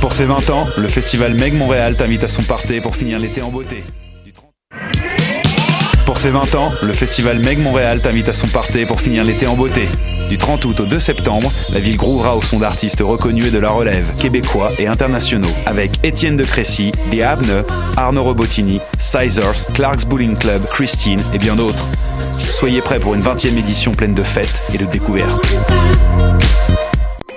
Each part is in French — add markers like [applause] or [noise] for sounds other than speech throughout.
Pour ses 20 ans, le festival Meg Montréal t'invite à son party pour finir l'été en beauté. Du 30 Pour ses 20 ans, le festival Meg Montréal t'invite à son party pour finir l'été en beauté. Du 30 août au 2 septembre, la ville grouvera au son d'artistes reconnus et de la relève, québécois et internationaux, avec Étienne de Crécy, The Avne, Arnaud Robotini, Sizers, Clark's Bowling Club, Christine et bien d'autres. Soyez prêts pour une 20e édition pleine de fêtes et de découvertes.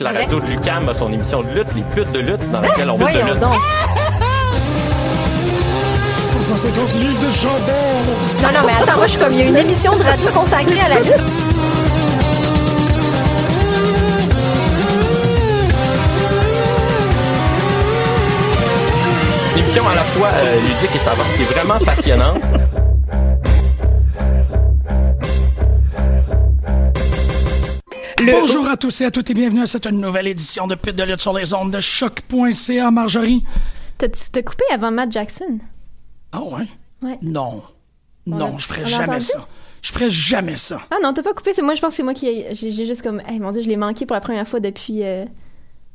la radio de Lucam a son émission de lutte, les putes de lutte, dans laquelle on veut de Voyons lutte. donc. 150 livres de jambon! Non, non, mais attends, moi, je suis comme, il y a une émission de radio consacrée à la lutte. Une émission à la fois euh, ludique et savante, qui est vraiment passionnante. Le Bonjour à tous et à toutes et bienvenue à cette nouvelle édition de Pute de lutte sur les ondes de choc.ca. Marjorie? T'as-tu t'as coupé avant Matt Jackson? Ah ouais? Ouais. Non. On Non, a- je ferais jamais entendu? ça. Je ferais jamais ça. Ah non, t'as pas coupé, c'est moi, je pense que c'est moi qui. ai- J'ai juste comme. Hey, mon dieu, je l'ai manqué pour la première fois depuis. euh,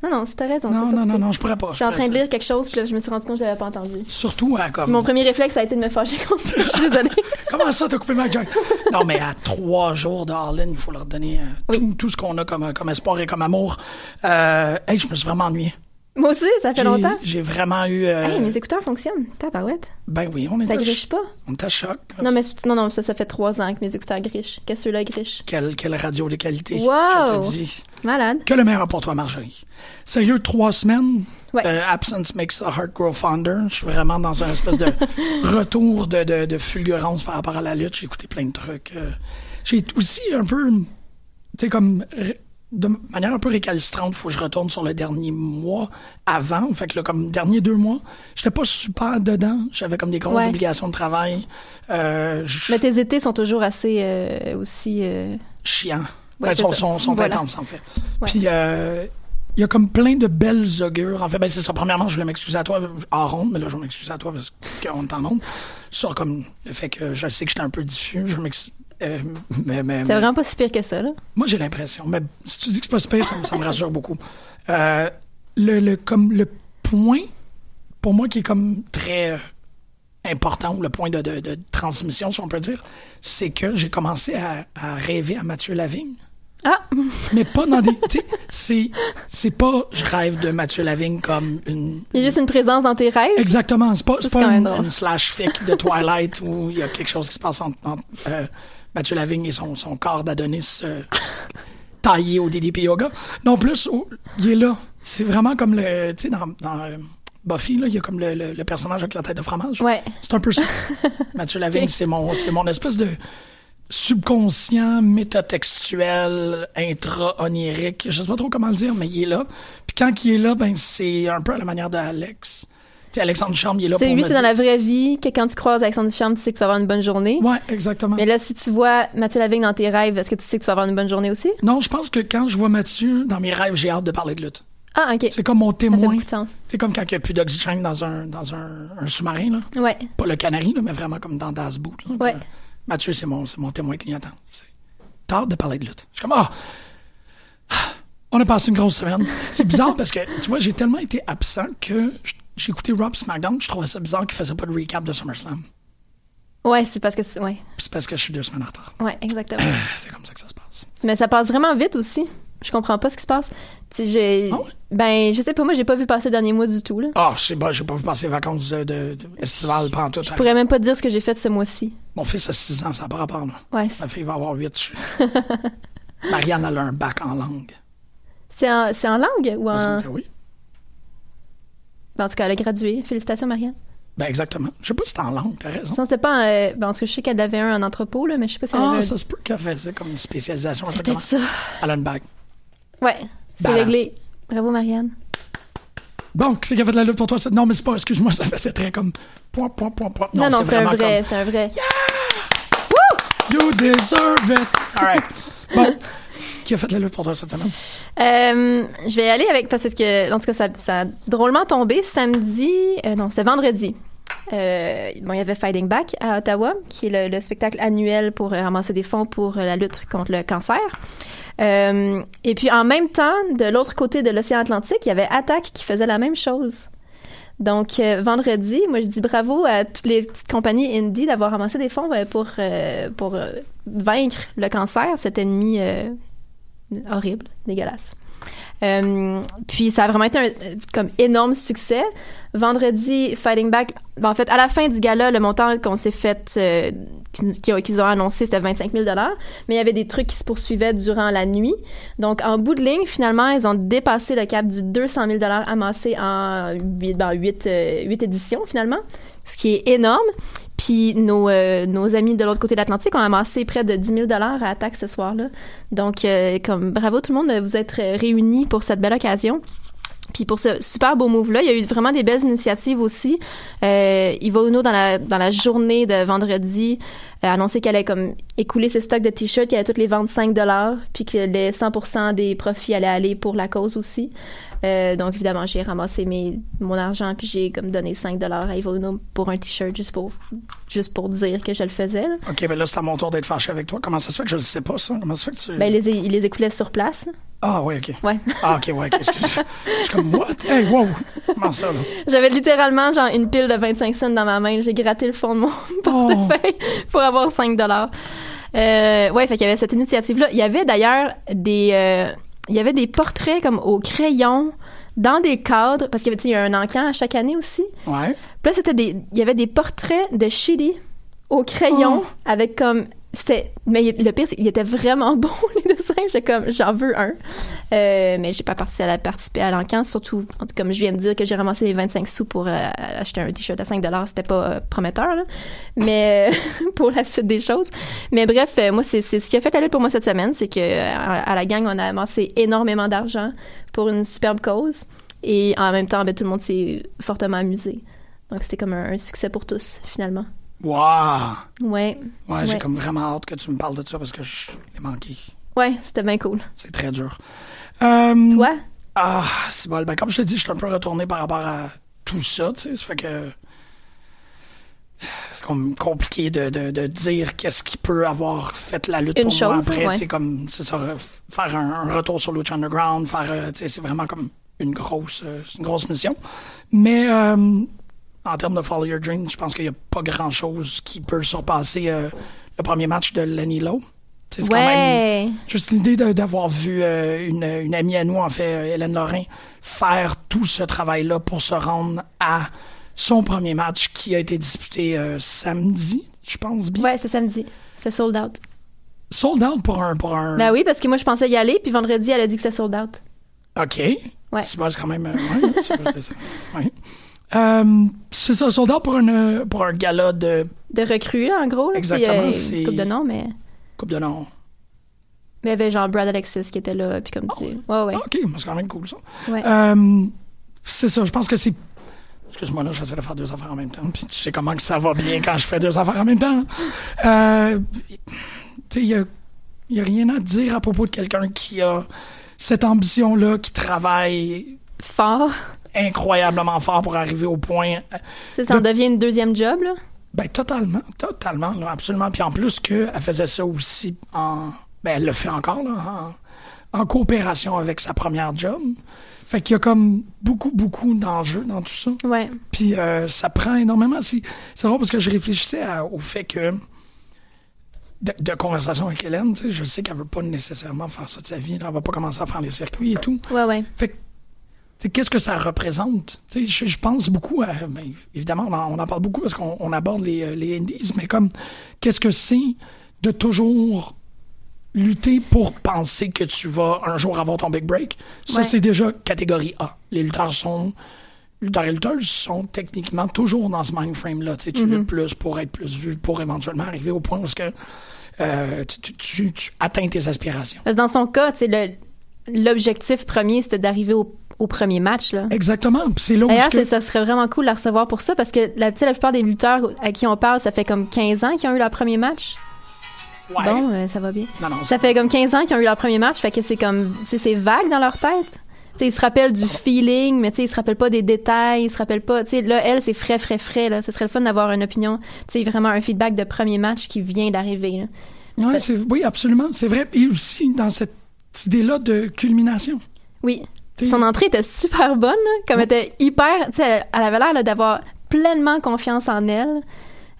Non, non, c'est ta raison. Non, non, non, non, je pourrais pas. J'étais en train de lire quelque chose, puis là, je me suis rendu compte que je l'avais pas entendu. Surtout à comme. Mon premier réflexe a été de me fâcher contre. Je suis désolée. [laughs] Comment ça, t'as coupé Mike Jack? non, mais à trois jours de Harlan, il faut leur donner euh, Oui. tout, tout ce qu'on a comme, comme espoir et comme amour. Euh, hey, je me suis vraiment ennuyé. Moi aussi, ça fait longtemps. J'ai vraiment eu. euh, Hey, mes écouteurs fonctionnent. Tabarouette. Ben oui, on est Ça griche pas. On est à choc. Non, mais non, non, ça, ça fait trois ans que mes écouteurs grichent. Que ceux-là grichent? Quelle, quelle radio de qualité. Wow! Je te dis. Malade. Que le meilleur pour toi, Marjorie. Sérieux, trois semaines? Ouais. Euh, absence makes a heart grow fonder. Je suis vraiment dans un espèce de [laughs] retour de, de, de fulgurance par rapport à la lutte. J'ai écouté plein de trucs. euh. J'ai aussi un peu, tu sais, comme de manière un peu récalcitrante, faut que je retourne sur le dernier mois avant. Fait que là, comme dernier deux mois, j'étais pas super dedans. J'avais comme des grosses Ouais. obligations de travail. Euh, je- Mais tes étés sont toujours assez euh, aussi. euh, chiant. Ouais, Ben, sont, sont, sont Voilà. intenses, en fait. Ouais. Puis, il y a comme plein de belles augures. En fait, ben, c'est ça. Premièrement, je voulais m'excuser à toi en ronde, mais là, je vais m'excuser à toi parce qu'on est en ronde. Sur comme le fait que je sais que j'étais un peu diffus. Je m'excuse. Euh, mais, mais, C'est vraiment pas si pire que ça, là. moi, j'ai l'impression. Mais si tu dis que c'est pas ça, me- ça me rassure beaucoup. Euh, le, le, comme le point, pour moi, qui est comme très important, ou le point de, de- de transmission, si on peut dire, c'est que j'ai commencé à, à rêver à Mathieu Lavigne. Ah! Mais pas dans des. c'est, c'est pas je rêve de Mathieu Lavigne comme une. Il y a juste une présence dans tes rêves? Exactement. C'est pas, c'est pas une, slash fic de Twilight où il y a quelque chose qui se passe euh, Mathieu Lavigne et son, son corps d'Adonis euh, [laughs] taillé au DDP Yoga. Non, plus, oh, il est là. C'est vraiment comme le. Tu sais, dans, dans euh, Buffy, là, il y a comme le, le- le personnage avec la tête de fromage. Ouais. C'est un peu ça. [laughs] Mathieu Lavigne, c'est mon, c'est mon espèce de. subconscient, métatextuel, intra-onirique. Je sais pas trop comment le dire, mais il est là. Puis quand il est là, ben c'est un peu à la manière d'Alex. Sais, Alexandre Ducharme, il est là pour C'est lui, c'est dans la vraie vie que quand tu croises Alexandre Ducharme, tu sais que tu vas avoir une bonne journée. Ouais, exactement. Mais là, si tu vois Mathieu Lavigne dans tes rêves, est-ce que tu sais que tu vas avoir une bonne journée aussi? Non, je pense que quand je vois Mathieu, dans mes rêves, j'ai hâte de parler de lutte. Ah, ok. C'est comme mon témoin. C'est comme quand il n'y a plus d'oxygène dans un, dans un, un sous-marin, là. Ouais. Pas le canari, là, mais vraiment comme dans Das Boot. là. Ouais. Mathieu, c'est mon, c'est mon témoin clignotant. C'est- T'as hâte de parler de lutte. Je suis comme, ah! On a passé une grosse semaine. C'est bizarre parce que, tu vois, j'ai tellement été absent que j- j'ai écouté Rob SmackDown, je trouvais ça bizarre qu'il faisait pas de recap de SummerSlam. Ouais, c'est parce que c'est- ouais. C'est parce que je suis deux semaines en retard. Ouais, exactement. [clears throat] C'est comme ça que ça se passe. Mais ça passe vraiment vite aussi. Je comprends pas ce qui se passe. J'ai ouais? ben, je sais pas moi, j'ai pas vu passer le dernier mois du tout là. Ah, je sais pas, j'ai pas vu passer les vacances de, de, de estivales pendant tout. Je pourrais même pas dire ce que j'ai fait ce mois-ci. Mon fils a 6 ans, ça n'a pas rapport, là. Ouais, Ma fille va avoir 8. [laughs] Marianne, elle a un bac en langue. c'est en, c'est en langue ou en oui. Ben, en tout cas, elle a gradué. Félicitations Marianne. Ben, exactement. Je sais pas si c'est en langue, t'as raison. Sinon, c'était pas en, euh, ben, en tout cas, je sais qu'elle avait un en entrepôt là, mais je sais pas si elle Ah, avait un- ça se peut qu'elle faisait comme une spécialisation. C'est peut-être ça. Elle a une bague. Ouais, c'est réglé. Bravo Marianne. Bon, qui c'est qui a fait de la lutte pour toi? ça? Non, mais c'est pas, excuse-moi, ça faisait très comme point, point, point, point. Non, non, c'est c'est un vrai, c'est un vrai. comme You deserve it. All right. [laughs] Bon, qui a fait la lutte pour toi cette semaine? Euh, je vais y aller avec parce que en tout cas ça, a drôlement tombé samedi euh, non c'était vendredi. Euh, bon il y avait Fighting Back à Ottawa qui est le, le spectacle annuel pour ramasser des fonds pour la lutte contre le cancer. Et puis en même temps de l'autre côté de l'océan Atlantique il y avait Attack qui faisait la même chose. Donc vendredi moi je dis bravo à toutes les petites compagnies indie d'avoir ramassé des fonds pour pour vaincre le cancer. Cet ennemi horrible, dégueulasse. Euh, puis ça a vraiment été un euh, comme énorme succès. Vendredi, Fighting Back, ben, en fait, à la fin du gala, le montant qu'on s'est fait, euh, qu'ils ont, annoncé, c'était 25 000 mais il y avait des trucs qui se poursuivaient durant la nuit. Donc, en bout de ligne, finalement, ils ont dépassé le cap du 200 000 amassé en 8, ben, 8, euh, huit éditions, finalement, ce qui est énorme. Puis nos, euh, nos amis de l'autre côté de l'Atlantique ont amassé près de 10 000 à attaque ce soir-là. Donc, euh, comme bravo tout le monde de vous être réunis pour cette belle occasion. Puis pour ce super beau move-là, il y a eu vraiment des belles initiatives aussi. Euh, Yves Uno, dans la, dans la journée de vendredi, a annoncé qu'elle allait comme écouler ses stocks de t-shirts, qu'elle allait toutes les vendre 5 puis que les 100% des profits allaient aller pour la cause aussi. Euh, donc évidemment, j'ai ramassé mes, mon argent puis j'ai comme donné 5 à Yves Uno pour un t-shirt juste pour, juste pour dire que je le faisais. là. OK, ben là, c'est à mon tour d'être fâché avec toi. Comment ça se fait que je ne sais pas, ça? Comment ça se fait que tu... Ben, il les, il les écoulait sur place. Ah, oui, OK. Ouais. Ah, OK, ouais, OK. [laughs] Je suis comme, what? Hey, wow! Comment ça, là? J'avais littéralement genre une pile de 25 cents dans ma main. J'ai gratté le fond de mon [laughs] portefeuille pour avoir 5 dollars. Euh, ouais, fait qu'il y avait cette initiative-là. Il y avait d'ailleurs des, euh, il y avait des portraits comme au crayon dans des cadres parce qu'il y avait, un encan à chaque année aussi. Ouais. Puis là, c'était des, il y avait des portraits de Chili au crayon Oh. avec comme c'était mais il- le pire c'est qu'il était vraiment [laughs] bon les dessins. J'étais comme j'en veux un. Euh, mais j'ai pas participé à, la, participé à l'encan surtout comme je viens de dire que j'ai ramassé les 25 sous pour euh, acheter un t-shirt à 5 dollars c'était pas euh, prometteur là. mais euh, [laughs] pour la suite des choses. Mais bref moi c'est ce qui a fait la lutte pour moi cette semaine c'est que à, la gang on a amassé énormément d'argent pour une superbe cause. Et en même temps ben, tout le monde s'est fortement amusé. Donc c'était comme un succès pour tous finalement Wow! ouais Ouais, j'ai comme vraiment hâte que tu me parles de ça parce que je l'ai manqué. ouais c'était bien cool C'est très dur. Euh, toi? Ah, c'est bon. Ben, comme je te dis, je suis un peu retourné par rapport à tout ça, tu sais. Ça fait que. C'est comme compliqué de, de, de dire qu'est-ce qui peut avoir fait la lutte Une pour moi après. ouais. Comme, c'est ça, re- faire un, un retour sur Lucha Underground, faire, euh, c'est vraiment comme une grosse, euh, une grosse mission. Mais, euh, en termes de Follow Your Dream, je pense qu'il n'y a pas grand chose qui peut surpasser euh, le premier match de Lenny Lowe. C'est quand même Juste l'idée d'avoir vu euh, une, une amie à nous, en fait, euh, Hélène Lorrain, faire tout ce travail-là pour se rendre à son premier match qui a été disputé euh, samedi, je pense bien. ouais c'est samedi c'est sold out Sold out pour un... Pour un... Ben oui, parce que moi, je pensais y aller, puis vendredi, elle a dit que c'était sold out. OK. Ouais. C'est quand même... ouais, c'est ça. [laughs] Ouais. Euh, c'est ça, sold out pour, une, pour un gala de... De recrues, en gros. Là, Exactement, euh, c'est- une couple de noms, mais... Coupe de nom. Mais il y avait genre Brad Alexis qui était là, puis comme tu sais. Ouais, ouais. Ah, OK, c'est quand même cool, ça. Ouais. Euh, c'est ça, je pense que c'est. Excuse-moi, là, j'essaie de faire deux affaires en même temps. Puis tu sais comment que ça va bien quand je fais deux affaires en même temps. Euh, tu sais, il y a, y a rien à dire à propos de quelqu'un qui a cette ambition-là, qui travaille Fort. Incroyablement fort pour arriver au point. Tu sais, ça en devient une deuxième job, là? Ben, totalement, totalement, là, absolument. Puis en plus qu'elle faisait ça aussi en. Ben, elle le fait encore, là, en, en coopération avec sa première job. Fait qu'il y a comme beaucoup, beaucoup d'enjeux dans tout ça. Ouais. Puis euh, ça prend énormément. C'est drôle parce que je réfléchissais à- au fait que. De, de conversation avec Hélène, tu sais, je sais qu'elle veut pas nécessairement faire ça de sa vie. Elle va pas commencer à faire les circuits et tout. Ouais, ouais. Fait que, qu'est-ce que ça représente? Je, je pense beaucoup à. ben, évidemment, on en, on en parle beaucoup parce qu'on on aborde les, euh, les indies, mais comme, qu'est-ce que c'est de toujours lutter pour penser que tu vas un jour avoir ton big break? Ça, Ouais. c'est déjà catégorie A. Les lutteurs sont. Lutteurs et lutteuses sont techniquement toujours dans ce mind frame-là. Tu Mhm. luttes plus pour être plus vu, pour éventuellement arriver au point où que, euh, tu, tu- tu- tu atteins tes aspirations. Parce que dans son cas, tu sais, le- l'objectif premier, c'était d'arriver au, au premier match, là. Exactement. Puis c'est là D'ailleurs, que- c'est- ça serait vraiment cool de la recevoir pour ça parce que la, plupart des lutteurs à qui on parle, ça fait comme 15 ans qu'ils ont eu leur premier match. Ouais. Bon, euh, ça va bien. Non, non, Ça fait comme 15 ans qu'ils ont eu leur premier match, fait que c'est comme, tu sais, c'est vague dans leur tête. Tu sais, ils se rappellent du feeling, mais tu sais, ils se rappellent pas des détails, ils se rappellent pas, tu sais, là, elle, c'est frais, frais, frais, là. Ce serait le fun d'avoir une opinion, tu sais, vraiment un feedback de premier match qui vient d'arriver. Ouais, c'est- oui, absolument, c'est vrai. Et aussi dans cette idée-là de culmination. Oui. T'sais- Son entrée était super bonne, là, comme elle était hyper, tu sais, elle, avait l'air d'avoir pleinement confiance en elle.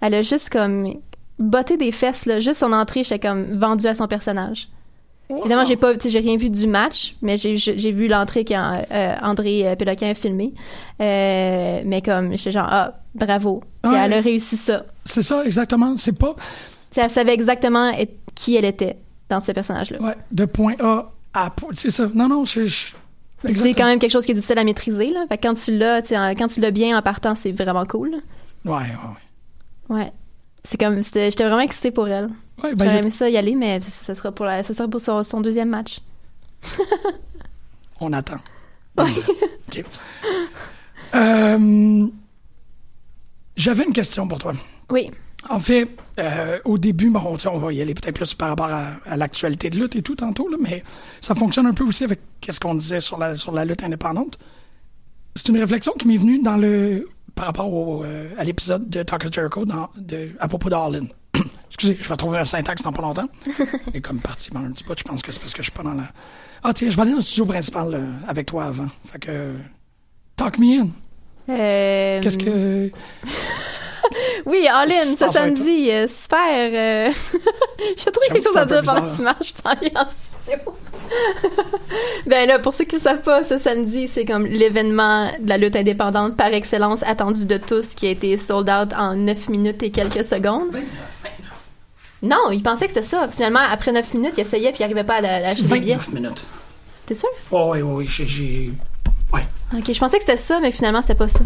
Elle a juste comme botté des fesses, là, juste son entrée, j'étais comme vendue à son personnage. Évidemment, j'ai pas, j'ai rien vu du match, mais j'ai vu l'entrée qu'André Péloquin a filmé. Euh, mais comme, j'étais genre, ah, bravo. Elle a réussi ça. C'est ça, exactement. C'est pas elle savait exactement qui elle était dans ce personnage-là. ouais, de point A à point. C'est ça. Non, non, je. C'est quand même quelque chose qui est difficile à maîtriser, là. Fait que quand tu l'as, quand tu l'as bien en partant, c'est vraiment cool. Ouais, ouais, ouais. Ouais. C'est comme, j'étais vraiment excitée pour elle. Ouais, ben, J'aurais aimé ça y aller, mais ça, ça sera pour, la, ça sera pour son, son deuxième match. [laughs] on attend. [laughs] OK. Euh, J'avais une question pour toi. Oui. En fait, euh, au début, bon, on va y aller peut-être plus par rapport à, à l'actualité de lutte et tout tantôt, là, mais ça fonctionne un peu aussi avec ce qu'on disait sur la, sur la lutte indépendante. C'est une réflexion qui m'est venue dans le par rapport au, euh, à l'épisode de Talk of Jericho dans, de, à propos d'All In. [clears throat] Excusez, je vais trouver un syntaxe dans pas longtemps. [laughs] Et comme parti un petit bout, je pense que c'est parce que je suis pas dans la... Ah tiens, je vais aller dans le studio principal euh, avec toi avant. Fait que... Talk me in. Euh, Qu'est-ce que... [laughs] Oui, qui se ce samedi, euh, super. euh, [laughs] J'ai trouvé quelque que chose à dire pendant que tu marches, tu t'en en studio. [laughs] ben là, pour ceux qui ne savent pas, ce samedi, c'est comme l'événement de la lutte indépendante par excellence attendu de tous qui a été sold out en 9 minutes et quelques secondes. Non, il pensait que c'était ça. Finalement, après 9 minutes, il essayait puis il n'arrivait pas à, à C'est acheter des billets. 29 minutes. T'es sûr? Oh, oui, oui, j'ai... Ouais, Ok, je pensais que c'était ça, mais finalement, c'était pas ça.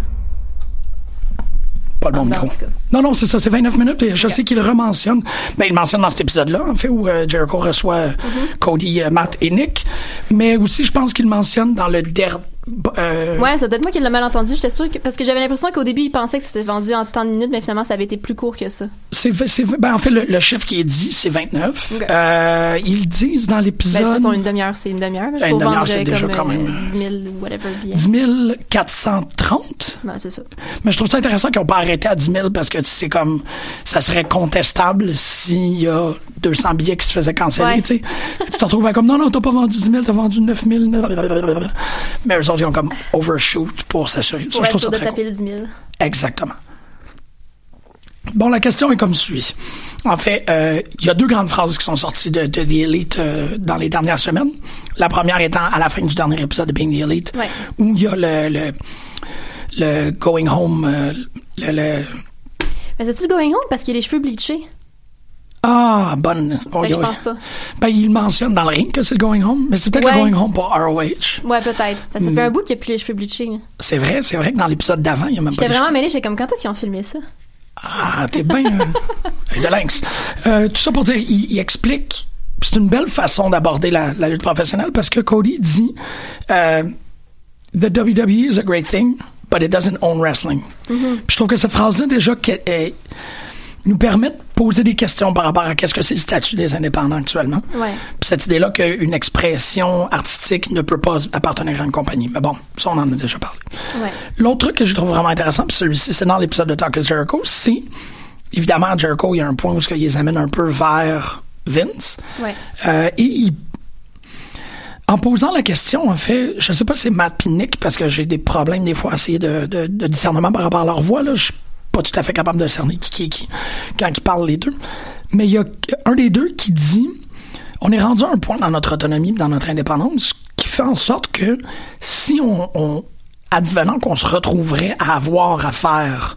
Pas le bon Ah, micro. Non, non, c'est ça, c'est 29 minutes. Et je sais qu'il rementionne. Ben, il mentionne dans cet épisode-là, en fait, où euh, Jericho reçoit Mm-hmm. Cody, euh, Matt et Nick. Mais aussi, je pense qu'il mentionne dans le dernier. Euh, Ouais, c'est peut-être moi qui l'ai mal entendu. J'étais sûre que. Parce que j'avais l'impression qu'au début, il pensait que c'était vendu en tant de minutes, mais finalement, ça avait été plus court que ça. c'est, c'est, ben, en fait, le, le chiffre qui est dit, c'est 29. Ok. Euh, ils disent dans Ben, de l'épisode. façon, une demi-heure, c'est une demi-heure. Ben, une demi-heure, c'est euh, déjà quand même, euh, euh, 10 000 ou whatever billets. 10 430. Ben, c'est ça. Mais je trouve ça intéressant qu'ils n'ont pas arrêté à 10 000 parce que c'est comme, ça serait contestable s'il y a 200 billets qui se faisaient canceller, Ouais. tu sais. Tu te retrouves comme, non, non, t'as pas vendu 10 000, t'as vendu 9 000. Mais eux autres, ils ont comme overshoot pour s'assurer. Ça, Pour je être trouve ça sûr de très taper cool. le 10 000. Exactement. Bon, la question est comme suit. En fait, euh, il y a deux grandes phrases qui sont sorties de, de The Elite euh, dans les dernières semaines. La première étant à la fin du dernier épisode de Being the Elite, Ouais. où il y a le, le, le going home, euh, le, le- Mais c'est-tu le going home parce qu'il a les cheveux bleachés? Ah, bonne. Oh, Ben, je oui. pense pas. Ben, il mentionne dans le ring que c'est le going home, mais c'est peut-être Ouais. le going home pour ROH. Ouais, peut-être. Ça Hmm. fait un bout qu'il a plus les cheveux bleachés. là. C'est vrai, c'est vrai que dans l'épisode d'avant, il y a même pas J'étais vraiment mêlée, j'étais comme quand est-ce qu'ils ont filmé ça? Ah, t'es bien. [laughs] œil de lynx. Euh, tout ça pour dire, il, il explique. C'est une belle façon d'aborder la, la lutte professionnelle parce que Cody dit euh, The WWE is a great thing, but it doesn't own wrestling. Puis je trouve que cette phrase-là, déjà, qu'elle- nous permet de poser des questions par rapport à qu'est-ce que c'est le statut des indépendants actuellement. Ouais. Puis cette idée-là qu'une expression artistique ne peut pas appartenir à une compagnie. Mais bon, ça, on en a déjà parlé. Ouais. L'autre truc que je trouve vraiment intéressant, puis celui-ci, c'est dans l'épisode de Talk is Jericho, c'est évidemment, Jericho, il y a un point où il les amène un peu vers Vince. Ouais. Euh, et il- en posant la question, en fait, je sais pas si c'est Matt puis Nick, parce que j'ai des problèmes des fois à essayer de, de, de discernement par rapport à leur voix, là. Je pas tout à fait capable de cerner qui qui est qui quand ils parlent les deux. Mais il y a un des deux qui dit on est rendu à un point dans notre autonomie, dans notre indépendance, qui fait en sorte que si on, on advenant qu'on se retrouverait à avoir à faire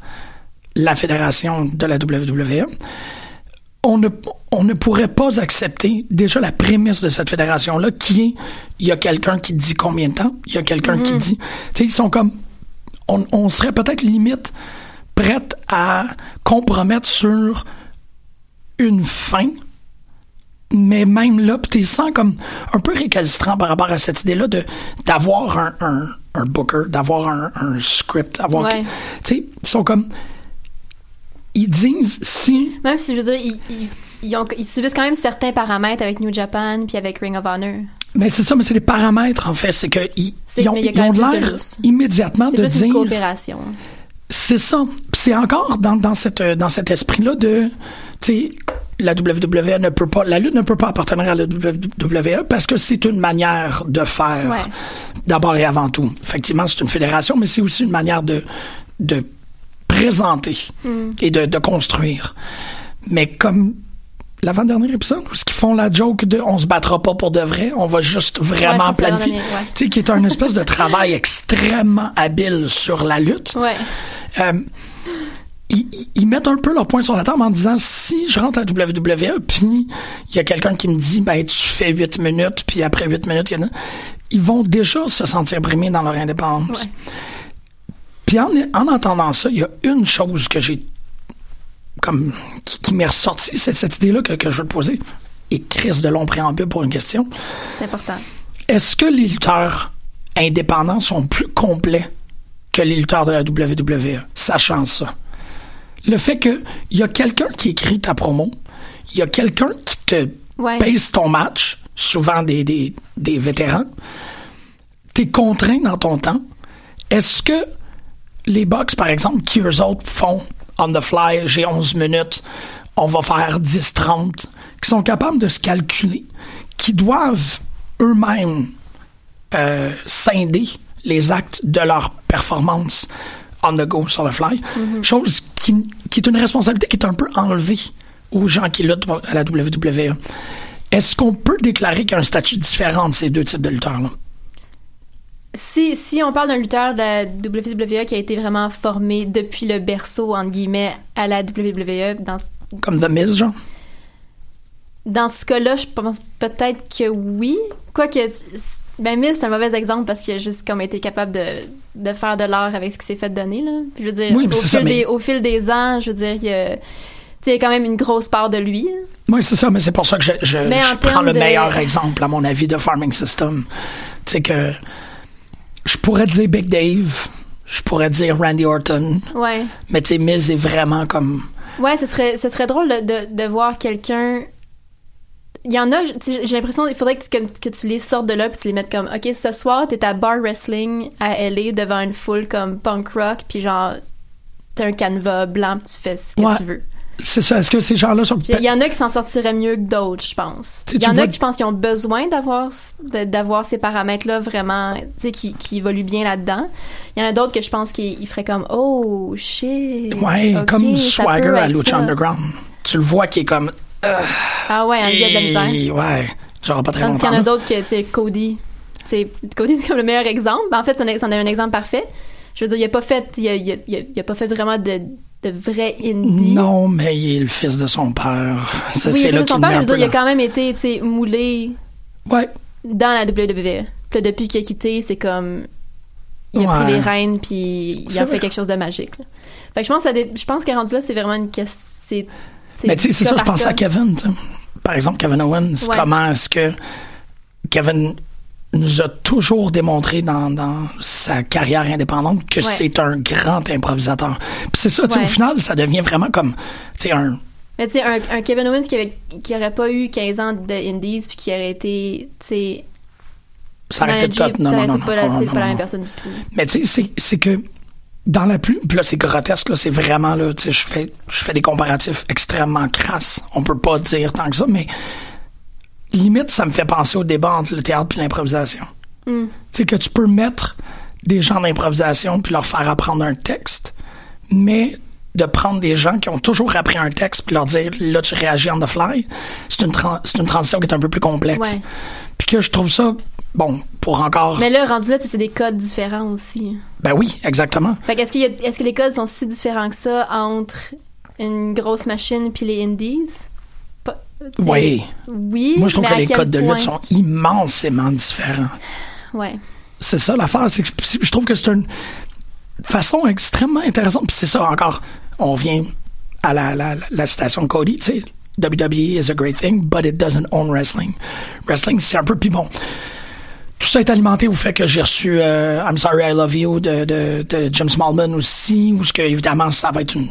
la fédération de la WWE, on ne, on ne pourrait pas accepter déjà la prémisse de cette fédération-là, qui est il y a quelqu'un qui dit combien de temps, il y a quelqu'un qui dit. Tu sais, ils sont comme. On, on serait peut-être limite prête à compromettre sur une fin, mais même là, pis t'es sens comme un peu récalcitrant par rapport à cette idée-là de d'avoir un, un, un booker, d'avoir un, un script, avoir. Ouais. Tu sais, ils sont comme. Ils disent si Même si, je veux dire, ils, ils, ils ont- ils subissent quand même certains paramètres avec New Japan puis avec Ring of Honor. Mais c'est ça, mais c'est les paramètres, en fait. C'est qu'ils C'est- ils ont, ils ont de l'air immédiatement C'est de plus une dire. coopération. C'est ça. C'est encore dans, dans, cette, euh, dans cet esprit-là de. Tu sais, la WWE ne peut pas. La lutte ne peut pas appartenir à la WWE parce que c'est une manière de faire. Ouais. D'abord et avant tout. Effectivement, c'est une fédération, mais c'est aussi une manière de, de présenter Mm. et de, de construire. Mais comme l'avant-dernier épisode, où ce qu'ils font la joke de on se battra pas pour de vrai, on va juste vraiment Ouais, planifier. ouais. Tu sais, qui est un espèce de travail [laughs] extrêmement habile sur la lutte. Ouais. Euh, ils, mettent un peu leur point sur la table en disant si je rentre à WWE puis il y a quelqu'un qui me dit ben tu fais 8 minutes puis après 8 minutes il y en a ils vont déjà se sentir brimés dans leur indépendance. Puis en, en entendant ça, il y a une chose que j'ai comme qui, qui m'est ressortie, c'est cette idée-là que, que je veux te poser. Et Chris de long préambule pour une question. C'est important. Est-ce que les lutteurs indépendants sont plus complets que les lutteurs de la WWE, sachant ça? Le fait qu'il y a quelqu'un qui écrit ta promo, il y a quelqu'un qui te Ouais. pèse ton match, souvent des, des, des vétérans, t'es contraint dans ton temps. Est-ce que les Bucks, par exemple, qui eux autres font on the fly, j'ai 11 minutes, on va faire 10-30, qui sont capables de se calculer, qui doivent eux-mêmes euh, scinder les actes de leur performance on the go sur le fly, chose qui, qui est une responsabilité qui est un peu enlevée aux gens qui luttent à la WWE. Est-ce qu'on peut déclarer qu'il y a un statut différent de ces deux types de lutteurs-là? Si, si on parle d'un lutteur de la WWE qui a été vraiment formé depuis le berceau, entre guillemets, à la WWE, dans, ce- Comme The Miz, genre? dans ce cas-là, je pense peut-être que oui. Quoique, ben Miz, c'est un mauvais exemple parce qu'il a juste comme été capable de, de faire de l'art avec ce qui s'est fait donner, là. Puis je veux dire, Oui, au, fil ça, mais- des, au fil des ans, je veux dire, il y a, tu sais, il y a quand même une grosse part de lui. là. Oui, c'est ça, mais c'est pour ça que je, prends le de- meilleur exemple, à mon avis, de Farming System. Tu sais que je pourrais dire Big Dave, je pourrais dire Randy Orton, Ouais. mais tu sais, Miz est vraiment comme. Ouais, ce serait, ce serait drôle de, de, de voir quelqu'un. Il y en a, j'ai l'impression qu'il faudrait que tu, que, que tu les sortes de là puis tu les mettes comme, OK, ce soir, t'es à bar wrestling à LA devant une foule comme punk rock, puis genre, t'as un canevas blanc, puis tu fais ce que Ouais. tu veux. C'est ça, est-ce que ces gens-là sont. Il y en a qui s'en sortiraient mieux que d'autres, je pense. Il y en vois- a qui, je pense, qui ont besoin d'avoir d'avoir ces paramètres-là vraiment, tu sais, qui, qui évoluent bien là-dedans. Il y en a d'autres que je pense qu'ils ils feraient comme, oh, shit. Ouais, comme Swagger à Lucha. Underground. Tu le vois qui est comme. Ah ouais, il y a de la misère. Ouais, j'aurai pas très Tandis longtemps. y en a d'autres que, tu sais, Cody. C'est Cody, [laughs] c'est comme le meilleur exemple. Ben, en fait, c'en est, un exemple parfait. Je veux dire, il a pas fait, il a, il a- il a- il a pas fait vraiment de, de vrai indie. Non, mais il est le fils de son père. Ça, oui, il c'est a là fait qu'il son père, un je veux peu dire, il a quand même été, tu sais, moulé Ouais, dans la WWE. Puis depuis qu'il a quitté, c'est comme il a Ouais. pris les rênes puis il a fait quelque chose de magique. là. Fait que je pense je qu'à rendu là, c'est vraiment une question c'est Mais tu sais, c'est ça, je pensais à Kevin. Par exemple, Kevin Owens, Ouais. comment est-ce que Kevin nous a toujours démontré dans, dans sa carrière indépendante que Ouais. c'est un grand improvisateur. Puis c'est ça, Ouais. au final, ça devient vraiment comme, tu sais, un... Mais tu sais, un, un Kevin Owens qui, avait, qui aurait pas eu 15 ans de Indies puis qui aurait été, tu sais, Ça aurait été top. Non, ça non, aurait non, été pas, la, non, pas la même personne du tout. Mais tu sais, c'est- que dans la plus, puis là c'est grotesque, là, c'est vraiment là, tu sais, je fais, je fais des comparatifs extrêmement crasses. On peut pas dire tant que ça, mais limite ça me fait penser au débat entre le théâtre et l'improvisation. Mm. Tu sais que tu peux mettre des gens d'improvisation puis leur faire apprendre un texte, mais de prendre des gens qui ont toujours appris un texte puis leur dire là tu réagis on the fly, c'est une c'est une transition qui est un peu plus complexe. Puis que je trouve ça bon pour encore. Mais là, rendu là, c'est des codes différents aussi. Ben oui, exactement. Fait a- est-ce que les codes sont si différents que ça entre une grosse machine puis les Indies? Oui. Oui. Moi, je trouve mais que les codes de lutte sont immensément différents. Ouais. C'est ça l'affaire. c'est que Je trouve que c'est une façon extrêmement intéressante. Puis c'est ça encore. On revient à la, la, la citation de Cody, tu sais. WWE is a great thing, but it doesn't own wrestling. Wrestling, c'est un peu. Puis bon. Tout ça est alimenté au fait que j'ai reçu euh, I'm Sorry I Love You de, de, de Jim Smallman aussi, où ce que, évidemment, ça va être une.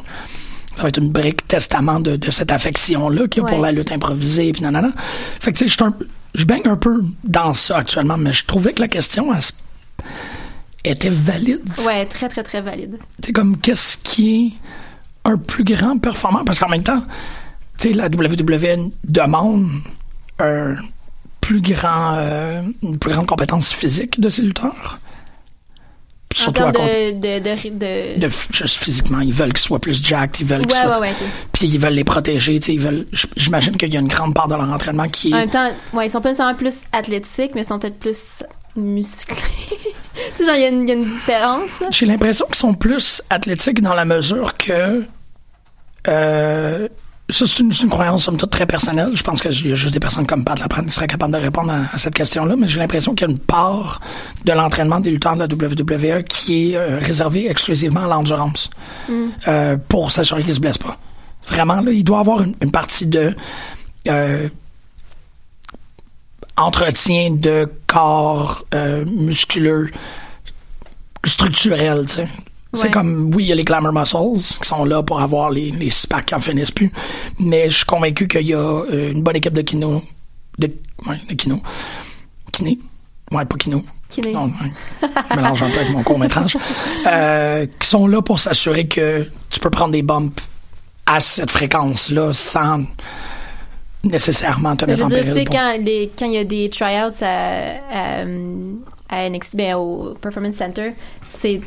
Ça va être une brique testament de, de cette affection-là qu'il y a pour la lutte improvisée, puis nanana. Fait que, tu sais, je suis un- je baigne un peu dans ça actuellement, mais je trouvais que la question elle, était valide. Ouais, très, très, très valide. C'est comme qu'est-ce qui est un plus grand performant? Parce qu'en même temps, tu sais, la WWE demande un plus grand, euh, une plus grande compétence physique de ses lutteurs. Puis En Surtout à de, de, de, de- de f- juste physiquement, ils veulent qu'ils soient plus jacked, ils veulent qu'ils Ouais, soient, ouais, ouais, ok. puis ils veulent les protéger, tu sais, ils veulent. J'imagine qu'il y a une grande part de leur entraînement qui En même temps, ouais, ils sont pas nécessairement plus athlétiques, mais ils sont peut-être plus musclés. [laughs] tu sais, genre, il y, a une- y a une différence. J'ai l'impression qu'ils sont plus athlétiques dans la mesure que. Euh, ça, c'est une, croyance, somme toute, très personnelle. Je pense qu'il y a juste des personnes comme Pat Laprade qui seraient capables de répondre à, à cette question-là, mais j'ai l'impression qu'il y a une part de l'entraînement des lutteurs de la WWE qui est euh, réservée exclusivement à l'endurance euh, pour s'assurer qu'ils se blessent pas. Vraiment, là, il doit y avoir une, une partie de. euh, entretien de corps musculeux structurel, tu sais. C'est Ouais. comme, oui, il y a les glamour muscles qui sont là pour avoir les, les SPAC qui en finissent plus, mais je suis convaincu qu'il y a euh, une bonne équipe de kino, de, ouais, de kino, kiné, ouais, pas kino, Kiné. non, ouais. Je mélange un peu avec mon court-métrage, [laughs] euh, qui sont là pour s'assurer que tu peux prendre des bumps à cette fréquence-là sans nécessairement te mettre en dire, péril. pour- quand, il y a des tryouts à, à, à NXT, ben, au Performance Center, c'est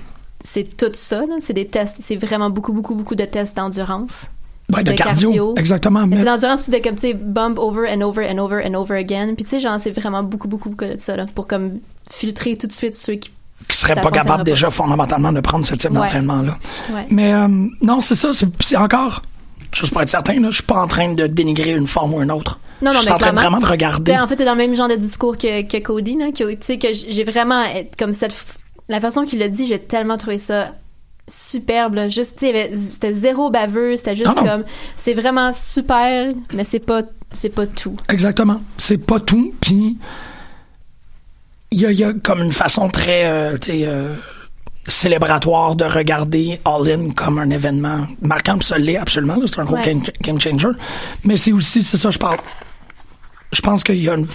c'est tout ça, c'est des tests, c'est vraiment beaucoup, beaucoup, beaucoup de tests d'endurance. Ouais, de, de cardio, cardio. exactement. Mais l'endurance de comme, tu sais, bump over and over and over and over again. Puis tu sais, genre, c'est vraiment beaucoup, beaucoup, beaucoup de ça, là, pour comme filtrer tout de suite ceux qui. qui seraient ça pas capables pas. déjà fondamentalement de prendre ce type Ouais. d'entraînement-là. Ouais. Mais euh, non, c'est ça, c'est encore, juste pour être certain, là, je suis pas en train de dénigrer une forme ou une autre. Non, non, je suis en train vraiment de regarder. En fait, t'es dans le même genre de discours que, que Cody, là, que, tu sais, que j'ai vraiment, euh, comme cette, la façon qu'il l'a dit, j'ai tellement trouvé ça superbe, là. Juste, c'était zéro baveux, c'était juste Non, non. comme, c'est vraiment super, mais c'est pas, c'est pas tout. Exactement. C'est pas tout, puis il y a, il y a comme une façon très euh, euh, célébratoire de regarder All In comme un événement marquant, puis ça l'est absolument, c'est un gros Ouais. game, game changer. Mais c'est aussi, c'est ça, je parle. Je pense qu'il y a une.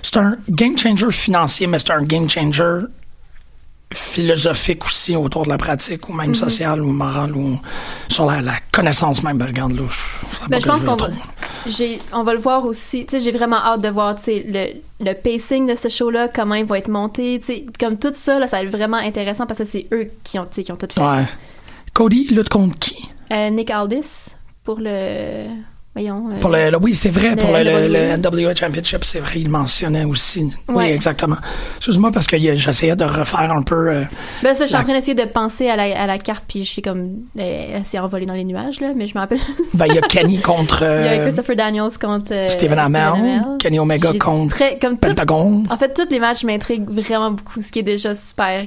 C'est un game changer financier, mais c'est un game changer philosophique aussi autour de la pratique, ou même sociale, ou morale, ou sur la, la connaissance même. Ben, regarde, là, je, Ben, je pense qu'on va, on le voir aussi. Tu sais, j'ai vraiment hâte de voir, tu sais, le, le pacing de ce show-là, comment il va être monté. Tu sais, comme tout ça, là, ça va être vraiment intéressant parce que c'est eux qui ont, qui ont tout fait. Ouais. Cody lutte contre qui? Euh, Nick Aldis pour le, voyons. euh, Pour le, le- oui, c'est vrai, pour le, le- NWA. le NWA Championship, c'est vrai, il mentionnait aussi. Oui, exactement. Excuse-moi parce que j'essayais de refaire un peu. euh, Ben ça, je suis La- en train d'essayer de penser à la, à la carte, puis je suis comme, euh, elle s'est envolée dans les nuages, là, mais je me rappelle. [laughs] ben, il y a Kenny [laughs] contre Il y a euh, Christopher Daniels contre euh, Stephen Amell, Kenny Omega contre très, comme tout- Pentagon. En fait, tous les matchs m'intriguent vraiment beaucoup, ce qui est déjà super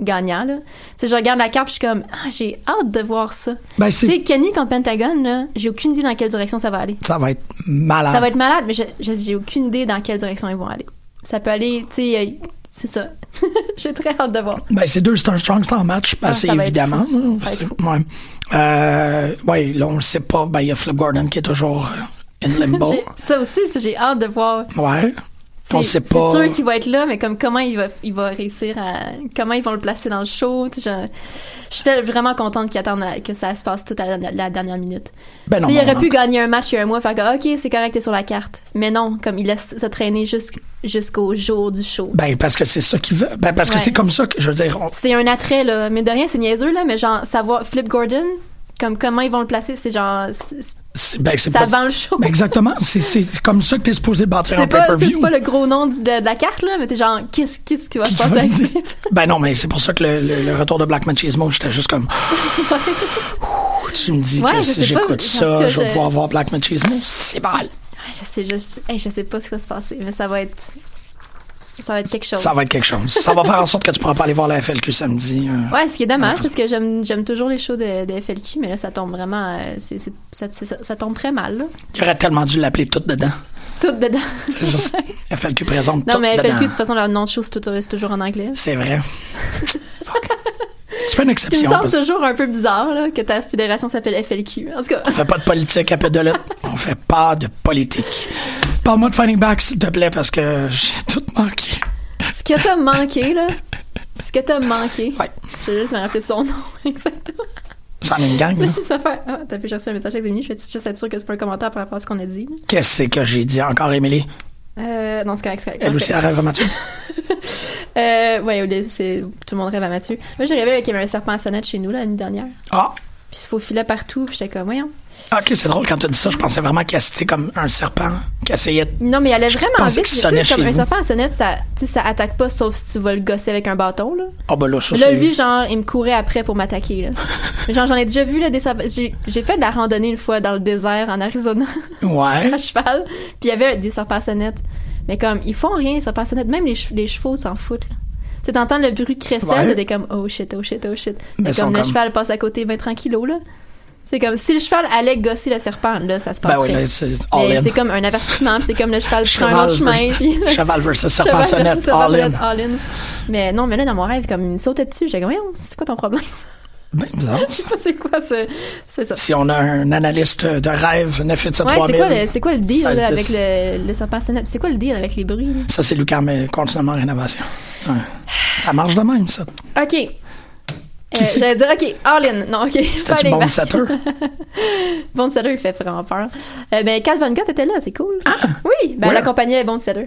gagnant, là. Tu sais, je regarde la carte, je suis comme, ah, j'ai hâte de voir ça. Ben, Tu c'est, sais, Kenny contre Pentagon, là, j'ai aucune idée dans quelle direction ça va aller. ça va être malade. Ça va être malade, mais j'ai aucune idée dans quelle direction ils vont aller. Ça peut aller, tu sais, euh, c'est ça. [laughs] j'ai très hâte de voir. Ben, c'est deux Star Strong en match, ben, Ah, c'est évidemment. Ouais. Euh, ouais, là, on le sait pas. Ben, il y a Flip Gordon qui est toujours euh, in limbo. [laughs] Ça aussi, j'ai hâte de voir. ouais. On C'est sait pas. c'est sûr qu'il va être là, mais comme comment il va, il va réussir à. Comment ils vont le placer dans le show. Je j'étais vraiment contente qu'ils attendent à- que ça se passe tout à la, la dernière minute. Ben non, il aurait non. pu gagner un match il y a un mois, faire que, OK, c'est correct, t'es sur la carte. Mais non, comme il laisse se traîner jusqu'- jusqu'au jour du show. Ben, parce que c'est ça qu'il veut. Ben, parce que c'est comme ça que, je veux dire, on- C'est un attrait, là. Mais de rien, c'est niaiseux, là. Mais genre, savoir Flip Gordon, comme comment ils vont le placer, c'est genre. Ben, c'est Ça pas. vend le show. Ben, exactement. C'est, comme ça que t'es supposé bâtir un pay-per-view. c'est pas le gros nom de, de la carte, là, mais t'es genre, qu'est-ce, qu'est-ce qui va se passer avec? [laughs] Ben non, mais c'est pour ça que le, le- le retour de Black Machismo, j'étais juste comme. [laughs] Ouh, tu me dis Ouais, que si j'écoute ça, je vais pouvoir voir Black Machismo. C'est mal. Je sais, hey, je sais pas ce qui va se passer, mais ça va être. Ça va être quelque chose. Ça va être quelque chose. Ça va faire en sorte que tu pourras pas aller voir la FLQ samedi. euh. Ouais, ce qui est dommage, parce que j'aime, j'aime toujours les shows de, de FLQ, mais là, ça tombe vraiment. euh, c'est, c'est- ça, c'est ça, ça tombe très mal, là. Il aurait tellement dû l'appeler tout dedans. Tout dedans. C'est juste [laughs] FLQ présente non, mais dedans. FLQ, de toute façon, leur nom de show, c'est, toujours en anglais. C'est vrai. Tu fais une [laughs] Ce qui me exception. semble toujours un peu bizarre, là, que ta fédération s'appelle FLQ. En tout cas. On fait pas de politique à peu de lutte. On fait pas de politique. Parle-moi de Fighting Back, s'il te plaît, parce que j'ai tout manqué. Ce que t'as manqué, là. [laughs] Ce que t'as manqué. Ouais. Je vais juste me rappeler de son nom. [laughs] Exactement. J'en ai une gang, là. Ça fait. Ah, t'as pu reçu un message avec Émilie. Je vais juste être sûre que c'est pas un commentaire par rapport à ce qu'on a dit. Qu'est-ce que j'ai dit encore, Émilie? Euh, non, c'est correct, c'est correct. Elle aussi, elle rêve à Mathieu. [laughs] Euh, ouais, c'est tout le monde rêve à Mathieu. Moi, j'ai rêvé qu'il y avait un serpent à sonnette chez nous là, l'année dernière. Ah, Puis il se faufilait partout. Puis j'étais comme, voyons. Ok, c'est drôle quand tu dit ça. Je pensais vraiment qu'il c'était comme un serpent qui essayait de. Non, mais il allait vraiment vite. Tu sais, comme un serpent à sonnette, ça, ça attaque pas sauf si tu vas le gosser avec un bâton, là. Ah, ben là, ça, Là, lui, genre, il me courait après pour m'attaquer, là. Mais [laughs] genre, j'en ai déjà vu, là, des serpents. J'ai fait de la randonnée une fois dans le désert en Arizona, Ouais. [laughs] à cheval. Puis il y avait des serpents à sonnette. Mais comme, ils font rien, les serpents à sonnette. Même les, che- les chevaux s'en foutent, là. Tu sais, t'entends le bruit de crécelle, Ouais. t'es comme, oh shit, oh shit, oh shit. Mais comme le comme- cheval passe à côté ben tranquillo, là. C'est comme, si le cheval allait gosser le serpent, là, ça se Ben passerait. oui, là, c'est c'est comme un avertissement, puis c'est comme le cheval [laughs] prend un autre chemin. puis- Cheval versus [laughs] serpent sonnette, all in. sonnette, all in. Mais non, mais là, dans mon rêve, comme, il me sautait dessus. J'ai comme, c'est quoi ton problème? Ben, bizarre. [laughs] Je sais pas c'est quoi ce- c'est ça. Si on a un analyste de rêve, 987 Ouais, c'est 3000. quoi, le, c'est quoi le deal 16, là, 10. avec le, le serpent sonnette? C'est quoi le deal avec les bruits? là? Ça, c'est Lucas, mais continuellement en rénovation. Ouais. Ça marche de même, ça. OK. Euh, J'allais dire, OK, all in. Non, OK. [laughs] C'était du Fighting bon back. setter. [laughs] Bond il fait vraiment peur. Euh, ben, Cal Von Gott était là, c'est cool. oui, ben, Ouais. elle accompagnait Bond Setter.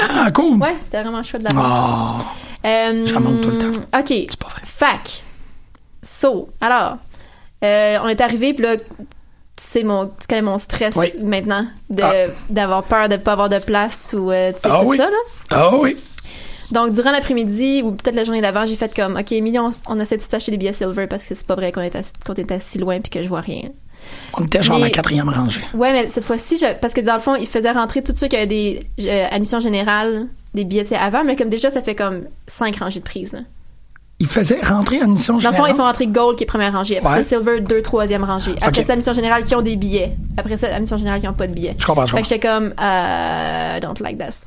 Ah, cool. Ouais, c'était vraiment chouette de la voir. Oh. Euh, J'en manque tout le temps. OK. C'est pas vrai. Fac. So, alors, euh, on est arrivé, puis là, tu sais, mon, tu connais mon stress Oui. maintenant, de, Ah. d'avoir peur de pas avoir de place ou, euh, tu sais, Ah tout oui. ça, là. Ah oui. Donc, durant l'après-midi, ou peut-être la journée d'avant, j'ai fait comme, OK, Emily, on, on essaie de s'acheter des billets silver parce que c'est pas vrai qu'on est, assis- qu'on est assis loin puis que je vois rien. On était genre Mais- la quatrième rangée. Ouais, mais cette fois-ci, je- parce que dans le fond, ils faisaient rentrer tous ceux qui avaient des euh, admissions générales, des billets avant, mais comme déjà, ça fait comme cinq rangées de prise. là. Ils faisaient rentrer en mission Dans le fond, générale. ils font rentrer Gold qui est première rangée. Après Ouais. ça, Silver, deux, troisième rangée. Après Ok. ça, admission générale qui ont des billets. Après ça, admission générale qui ont pas de billets. Je comprends, je Fait comprends. que j'étais comme, euh, I don't like this.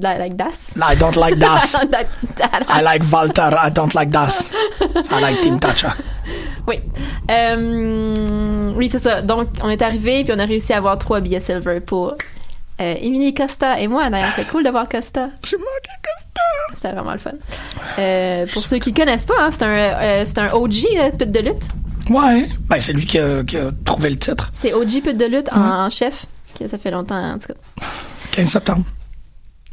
Like, like this? I don't like das. That- that- I like Walter. I don't like das. I like Team Tacha. Oui. Euh, oui, c'est ça. Donc, on est arrivé puis on a réussi à avoir trois billets Silver pour euh, Émilie Costa et moi. D'ailleurs, c'est cool de voir Costa. J'ai manqué Costa. C'était vraiment le fun. Euh, pour ceux qui connaissent pas, hein, c'est un, euh, c'est un OG là, pute de lutte. Ouais. Ben, c'est lui qui a, qui a trouvé le titre. C'est OG pute de lutte en, en chef. Que ça fait longtemps, en tout cas. 15 septembre.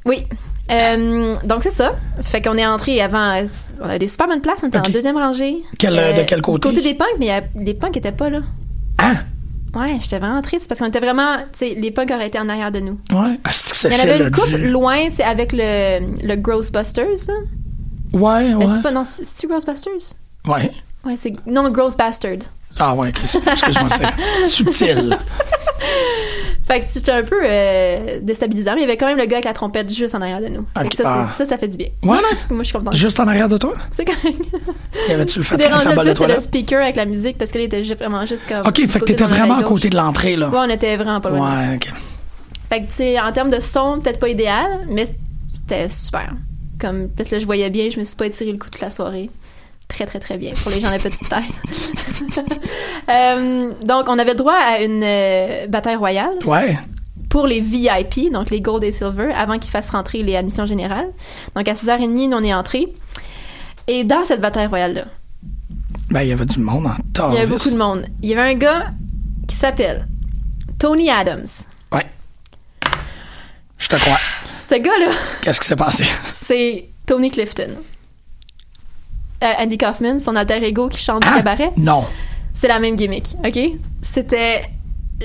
Oui. Euh, donc c'est ça. Fait qu'on est entré avant. On avait des super bonnes places. On était Ok. en deuxième rangée. Quel, de quel côté? Du côté des punks, mais il y a- les punks étaient pas là. Hein? Ouais, j'étais vraiment triste parce qu'on était vraiment. Tu sais, les punks auraient été en arrière de nous. Ouais. Ah, c'est que Il y avait une coupe loin, tu sais, avec le, le Ghostbusters. là. Ouais, Euh, ouais. C'est pas, non, c'est- c'est-tu Ghostbusters? Ouais. Ouais, c'est. Non, Ghost Bastard. Ah ouais, ok. Excuse-moi, c'est subtil. [laughs] Fait que c'était un peu euh, déstabilisant, mais il y avait quand même le gars avec la trompette juste en arrière de nous. Fait que Ok, ça, ah. ça, ça fait du bien. Ouais, Moi, nice. moi, je suis contente. Juste en arrière de toi? C'est quand même. Y avait-tu le fait de plus, c'était le speaker avec la musique parce que là, il était vraiment juste comme. Ok, fait que t'étais vraiment à côté de l'entrée, là. Ouais, on était vraiment pas loin. Ouais, ok. Fait que, tu sais, en termes de son, peut-être pas idéal, mais c'était super. Comme, parce que je voyais bien, je me suis pas étiré le coup toute la soirée. Très, très, très bien pour les gens de petite taille. [laughs] Euh, donc, on avait droit à une euh, bataille royale Ouais. pour les VIP, donc les Gold et Silver, avant qu'ils fassent rentrer les admissions générales. Donc, à 6h30, nous, on est entrés. Et dans cette bataille royale-là, Ben, il y avait du monde en tas. il y avait beaucoup de monde. Il y avait un gars qui s'appelle Tony Adams. Ouais. Je te crois. Ce gars-là, Qu'est-ce qui s'est passé? [laughs] c'est Tony Clifton. Euh, Andy Kaufman, son alter ego qui chante du Hein? cabaret. Non. C'est la même gimmick, OK? C'était...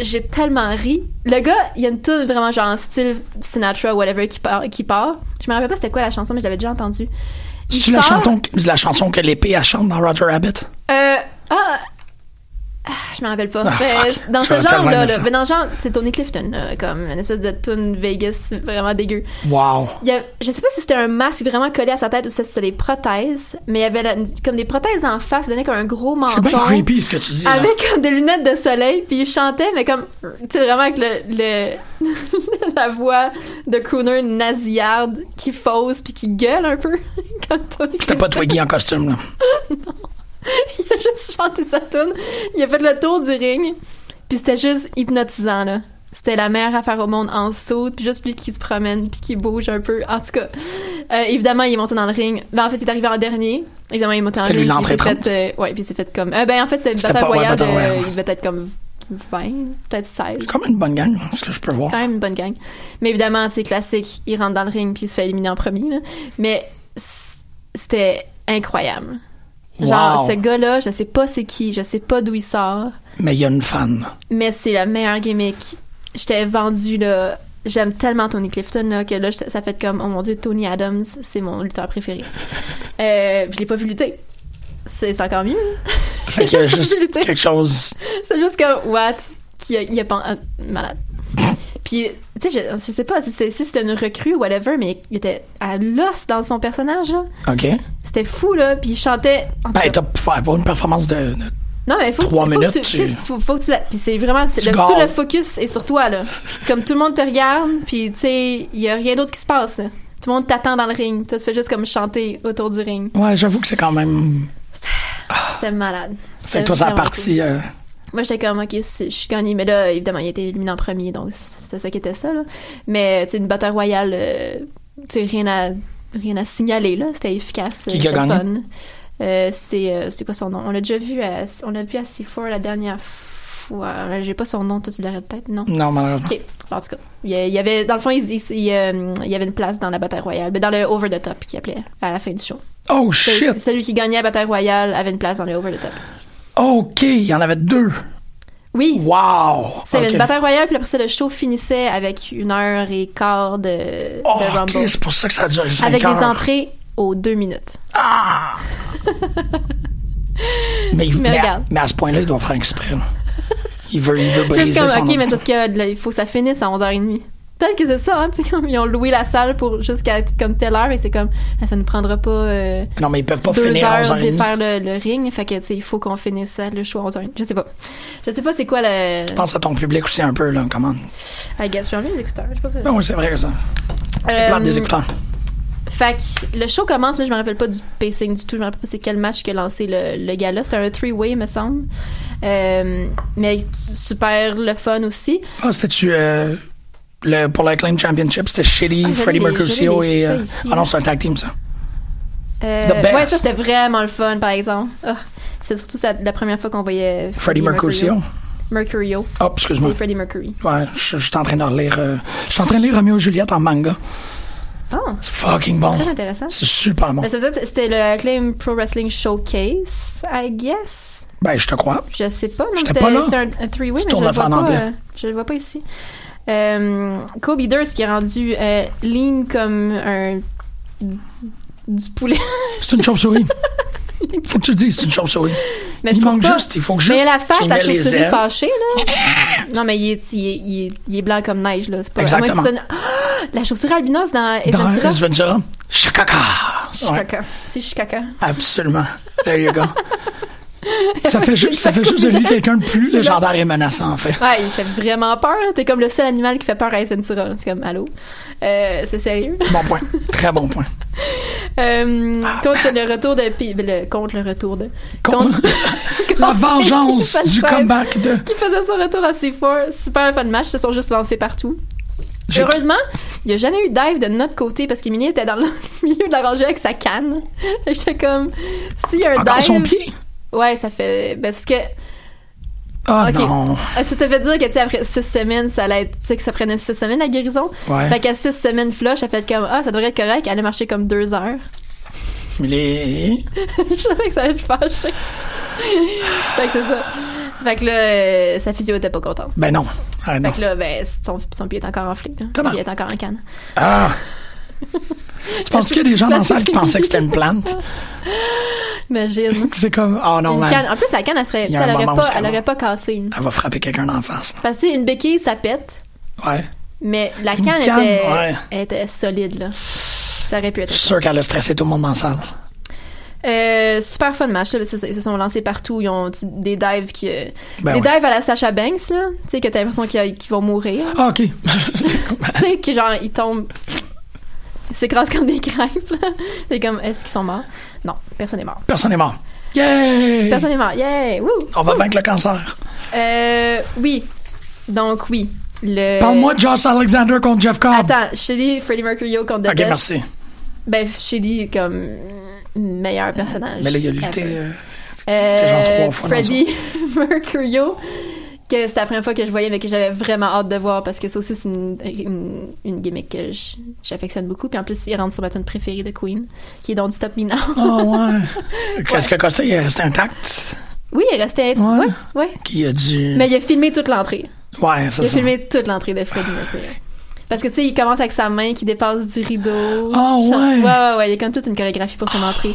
J'ai tellement ri. Le gars, il y a une tune vraiment genre en style Sinatra, whatever, qui part. Qui part. Je me rappelle pas c'était quoi la chanson, mais je l'avais déjà entendue. C'est la, chanson, la chanson que l'épée chante dans Roger Rabbit? Euh, ah, ah, je me rappelle pas. Ah, fuck. dans ce aimé là, ça. mais dans le genre, c'est Tony Clifton, là, comme une espèce de tune Vegas vraiment dégueu. Wow. Il y a, je sais pas si c'était un masque vraiment collé à sa tête ou si c'était des prothèses, mais il y avait la- comme des prothèses en face, ça donnait comme un gros menton. C'est bien creepy ce que tu dis. là. Avec comme des lunettes de soleil, puis il chantait, mais comme, tu sais, vraiment avec le, le [laughs] la voix de crooner nasillarde qui fausse puis qui gueule un peu. [laughs] comme Tony C'était pas Twiggy en costume, là. [laughs] [laughs] il a juste chanté sa tune. Il a fait le tour du ring. Puis c'était juste hypnotisant, là. C'était la meilleure affaire au monde en saut, puis juste lui qui se promène, puis qui bouge un peu. En tout cas, euh, évidemment, il est monté dans le ring. Ben, en fait, il est arrivé en dernier. Évidemment, il est monté en C'était lui ring. s'est l'entrée fait, euh, ouais, puis il s'est fait comme. Euh, ben, en fait, c'est une C'était bataille pas- ouais, royale. royale, ouais. Il devait être comme 20, peut-être 16. Comme une bonne gang, ce que je peux voir. Quand même une bonne gang. Mais évidemment, c'est classique. Il rentre dans le ring puis il se fait éliminer en premier. Là. Mais c'était incroyable. Genre, Wow. ce gars-là, je sais pas c'est qui, je sais pas d'où il sort, Mais il y a une fan. mais c'est la meilleure gimmick. J'étais vendue, là. J'aime tellement Tony Clifton, là, que là, ça fait comme, oh mon dieu, Tony Adams, c'est mon lutteur préféré. [laughs] Euh, je l'ai pas vu lutter. C'est encore mieux. Fait qu'il y a juste quelque chose. C'est juste comme, what? Qui a, il a pas. ah, malade. Puis, tu sais, je, je sais pas si c'était une recrue ou whatever, mais il était à l'os dans son personnage, là. OK. C'était fou, là. Puis il chantait. Ben, cas- t'as pas une performance de. de- non, mais faut, trois que, faut minutes, que tu. tu- Faut, faut que tu la- Puis c'est vraiment. c'est le- tout le focus est sur toi, là. C'est comme tout le monde te regarde, puis tu sais, il y a rien d'autre qui se passe, là. Tout le monde t'attend dans le ring. Toi, tu fais juste comme chanter autour du ring. Ouais, j'avoue que c'est quand même. C'était malade. Fait que toi, ça a parti. euh, Moi, j'étais comme, OK, je suis gagnée. Mais là, évidemment, il a été éliminé en premier, donc c'est ça qui était ça, là. Mais, tu une bataille royale, euh, tu rien à, rien à signaler, là. C'était efficace. Qui a c'était gagné? fun. Euh, c'est, euh, c'est quoi son nom? On l'a déjà vu à, on l'a vu à C4 la dernière fois. J'ai pas son nom, toi, tu l'aurais peut-être, non? Non, malheureusement. OK. En tout cas, il y a- avait, dans le fond, il, il- il, euh, il y avait une place dans la bataille royale, mais dans le over the top, qui appelait à la fin du show. Oh shit! Celui qui gagnait la bataille royale avait une place dans le over the top. OK, il y en avait deux. Oui. Wow! C'était OK. une bataille royale, puis après ça, le show finissait avec une heure et quart de, Oh, de OK, Rumble. c'est pour ça que ça a duré 5 avec heures. des entrées aux deux minutes. Ah! [laughs] mais, mais, à, regarde. mais à ce point-là, il doit faire exprès. là. Il veut, il veut briser comme, son ok, mais parce que là, il faut que ça finisse à 11h30. Peut-être que c'est ça, hein, tu sais, comme ils ont loué la salle pour jusqu'à comme telle heure et c'est comme, ah, ça ne prendra pas euh, Non, mais ils peuvent pas deux finir heures 11h30. de faire le, le ring, fait que, tu sais, il faut qu'on finisse ça, le show à 11h30. Je sais pas. Je sais pas c'est quoi le... Je pense à ton public aussi un peu, là, comment. I guess, j'ai envie les écouteurs, pas Ben oui, c'est vrai, ça. Euh, des écouteurs. Fait que le show commence, là, je me rappelle pas du pacing du tout, je me rappelle pas c'est quel match qui a lancé le, le gala. C'était un three-way, me semble. Euh, mais super le fun aussi. Ah, c'était-tu. euh, le, pour la Acclaim Championship, c'était Shitty, Ah, Freddie Mercutio les et. euh, ah non, c'est un tag team, ça. Euh, The best. Ouais, ça c'était vraiment le fun, par exemple. Ah, c'est surtout ça, la première fois qu'on voyait Freddie Mercutio. Mercurio. Oh, excuse-moi. C'est Freddie Mercury. Ouais, je je suis en train de relire. euh, je suis en train de lire Romeo et Juliette en manga. Oh, C'est fucking bon. très intéressant. C'est super bon. Ben, C'était le Acclaim Pro Wrestling Showcase, I guess? Ben, je te crois. Je sais pas. J'étais pas là. c'était un, un three-way, mais je le le vois pas. euh, je le vois pas ici. Euh, Kobe Durst qui est rendu euh, lean comme un du poulet. [laughs] C'est une chauve-souris. Faut que tu le dises, c'est une chauve-souris. [laughs] Mais il manque pas. juste, il faut que Mais juste la face, la chauve-souris fâchée, là. [laughs] non, mais il est, il, est, il, est, il est blanc comme neige, là. C'est pas Exactement. à moins que c'est une- Ah! [gasps] La chauve-souris albinos dans Ace Dans. Ace Ventura. Chicaca. Ouais, Chicaca. C'est Chicaca. absolument. There you go. Ça fait, juste, [laughs] ça fait juste de lui quelqu'un de plus légendaire et menaçant, en fait. Ouais, il fait vraiment peur. T'es comme le seul animal qui fait peur à Ace Ventura. C'est comme, allô? Euh, c'est sérieux? Bon point. Très bon point. [laughs] Euh, contre le retour de... Le, contre le retour de... Contre- [laughs] La vengeance du comeback de. Qui faisait son retour assez fort. Super fun match. Ils se sont juste lancés partout. Heureusement, il n'y a jamais eu de dive de notre côté parce qu'Emilie était dans le milieu de la rangée avec sa canne. J'étais comme, s'il y a un Encore dive. son pied? Ouais, ça fait. ben, Parce que. Ah Ok. non. Ah, Ça te fait dire que, tu sais, après six semaines, ça allait être. Tu sais, que ça prenait six semaines la guérison. Ouais. Fait qu'à six semaines flush, elle fait comme, ah, ça devrait être correct. Elle allait marcher comme deux heures. [laughs] Mais les... Je savais que ça allait le fâcher. fait que c'est ça. Fait que là, euh, sa physio était pas contente. Ben non. Arrête Fait non. que là, ben, son, son pied est encore enflé. là. Comment? Il est encore en canne. Ah! [laughs] tu penses qu'il y a des gens dans la salle qui pensaient que c'était une plante? [laughs] Imagine. C'est comme, oh non, man. canne. En plus, la canne, elle serait, elle aurait pas, elle aurait pas cassé. Elle va frapper quelqu'un d'en face. Parce que, une béquille, ça pète. Ouais. Mais la Une canne, était, ouais. elle était solide, là. Ça aurait pu être. Je suis sûr qu'elle a stressé tout le monde dans la salle. Euh, super fun match, Ils se sont lancés partout. Ils ont des dives qui. euh, Ben des ouais. dives à la Sacha Banks, là. Tu sais, que t'as l'impression qu'ils qu'ils vont mourir. Ah, OK. [laughs] tu sais, que genre, ils tombent. S'écrasent comme des crêpes. C'est comme, est-ce qu'ils sont morts? Non, personne n'est mort. Personne n'est mort. Yay! Personne n'est mort. Yeah! Woo! On va vaincre le cancer. Euh, oui. Donc, oui. Le... Parle-moi de Josh Alexander contre Jeff Cobb. Attends, je te dis Freddie Mercury contre The OK, merci. Ben, je te dis comme meilleur personnage. Mais là, il a lutté. ever. euh, Euh, genre trois fois dans Freddie [laughs] Mercurio, que c'était la première fois que je voyais, mais que j'avais vraiment hâte de voir parce que ça aussi, c'est une, une, une gimmick que j'affectionne beaucoup. Puis en plus, il rentre sur ma tune préférée de Queen, qui est Don't Stop Me Now. Ah, ouais. [laughs] Qu'est-ce que Costa, il est resté intact? oui, il restait. Ouais. Ouais, ouais. Qui a dû. Mais il a filmé toute l'entrée. Ouais, Il c'est a ça. filmé toute l'entrée de Freddie Mercury. Parce que, tu sais, il commence avec sa main qui dépasse du rideau. Ah, ouais. Ouais, ouais, ouais. Il y a comme toute une chorégraphie pour son entrée.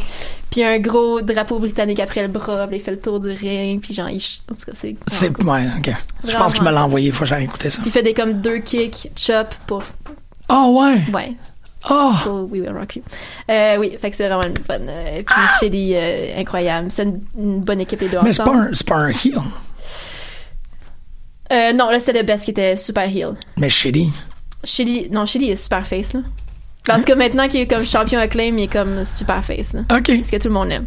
Puis un gros drapeau britannique après le bras. Puis il fait le tour du ring. Puis genre, il... ch- En tout cas, c'est... C'est. Ouais, OK. Je pense qu'il me l'a envoyé. Il faut que j'aille écouter ça. Il fait des comme deux kicks, chop pour... Ah, ouais. Ouais. Ah! pour We Will Rock You. Euh, oui, fait que c'est vraiment une bonne... euh, puis Shady, euh, incroyable. C'est une, une bonne équipe les deux Mais c'est pas, ensemble. un, c'est pas un heel. Euh, non, là, c'était le best qui était super heel. Mais Shitty. Shady... Non, Shady est super face, là. Parce que maintenant qu'il est comme champion acclaim, il est comme super face, là. OK. Parce que tout le monde l'aime.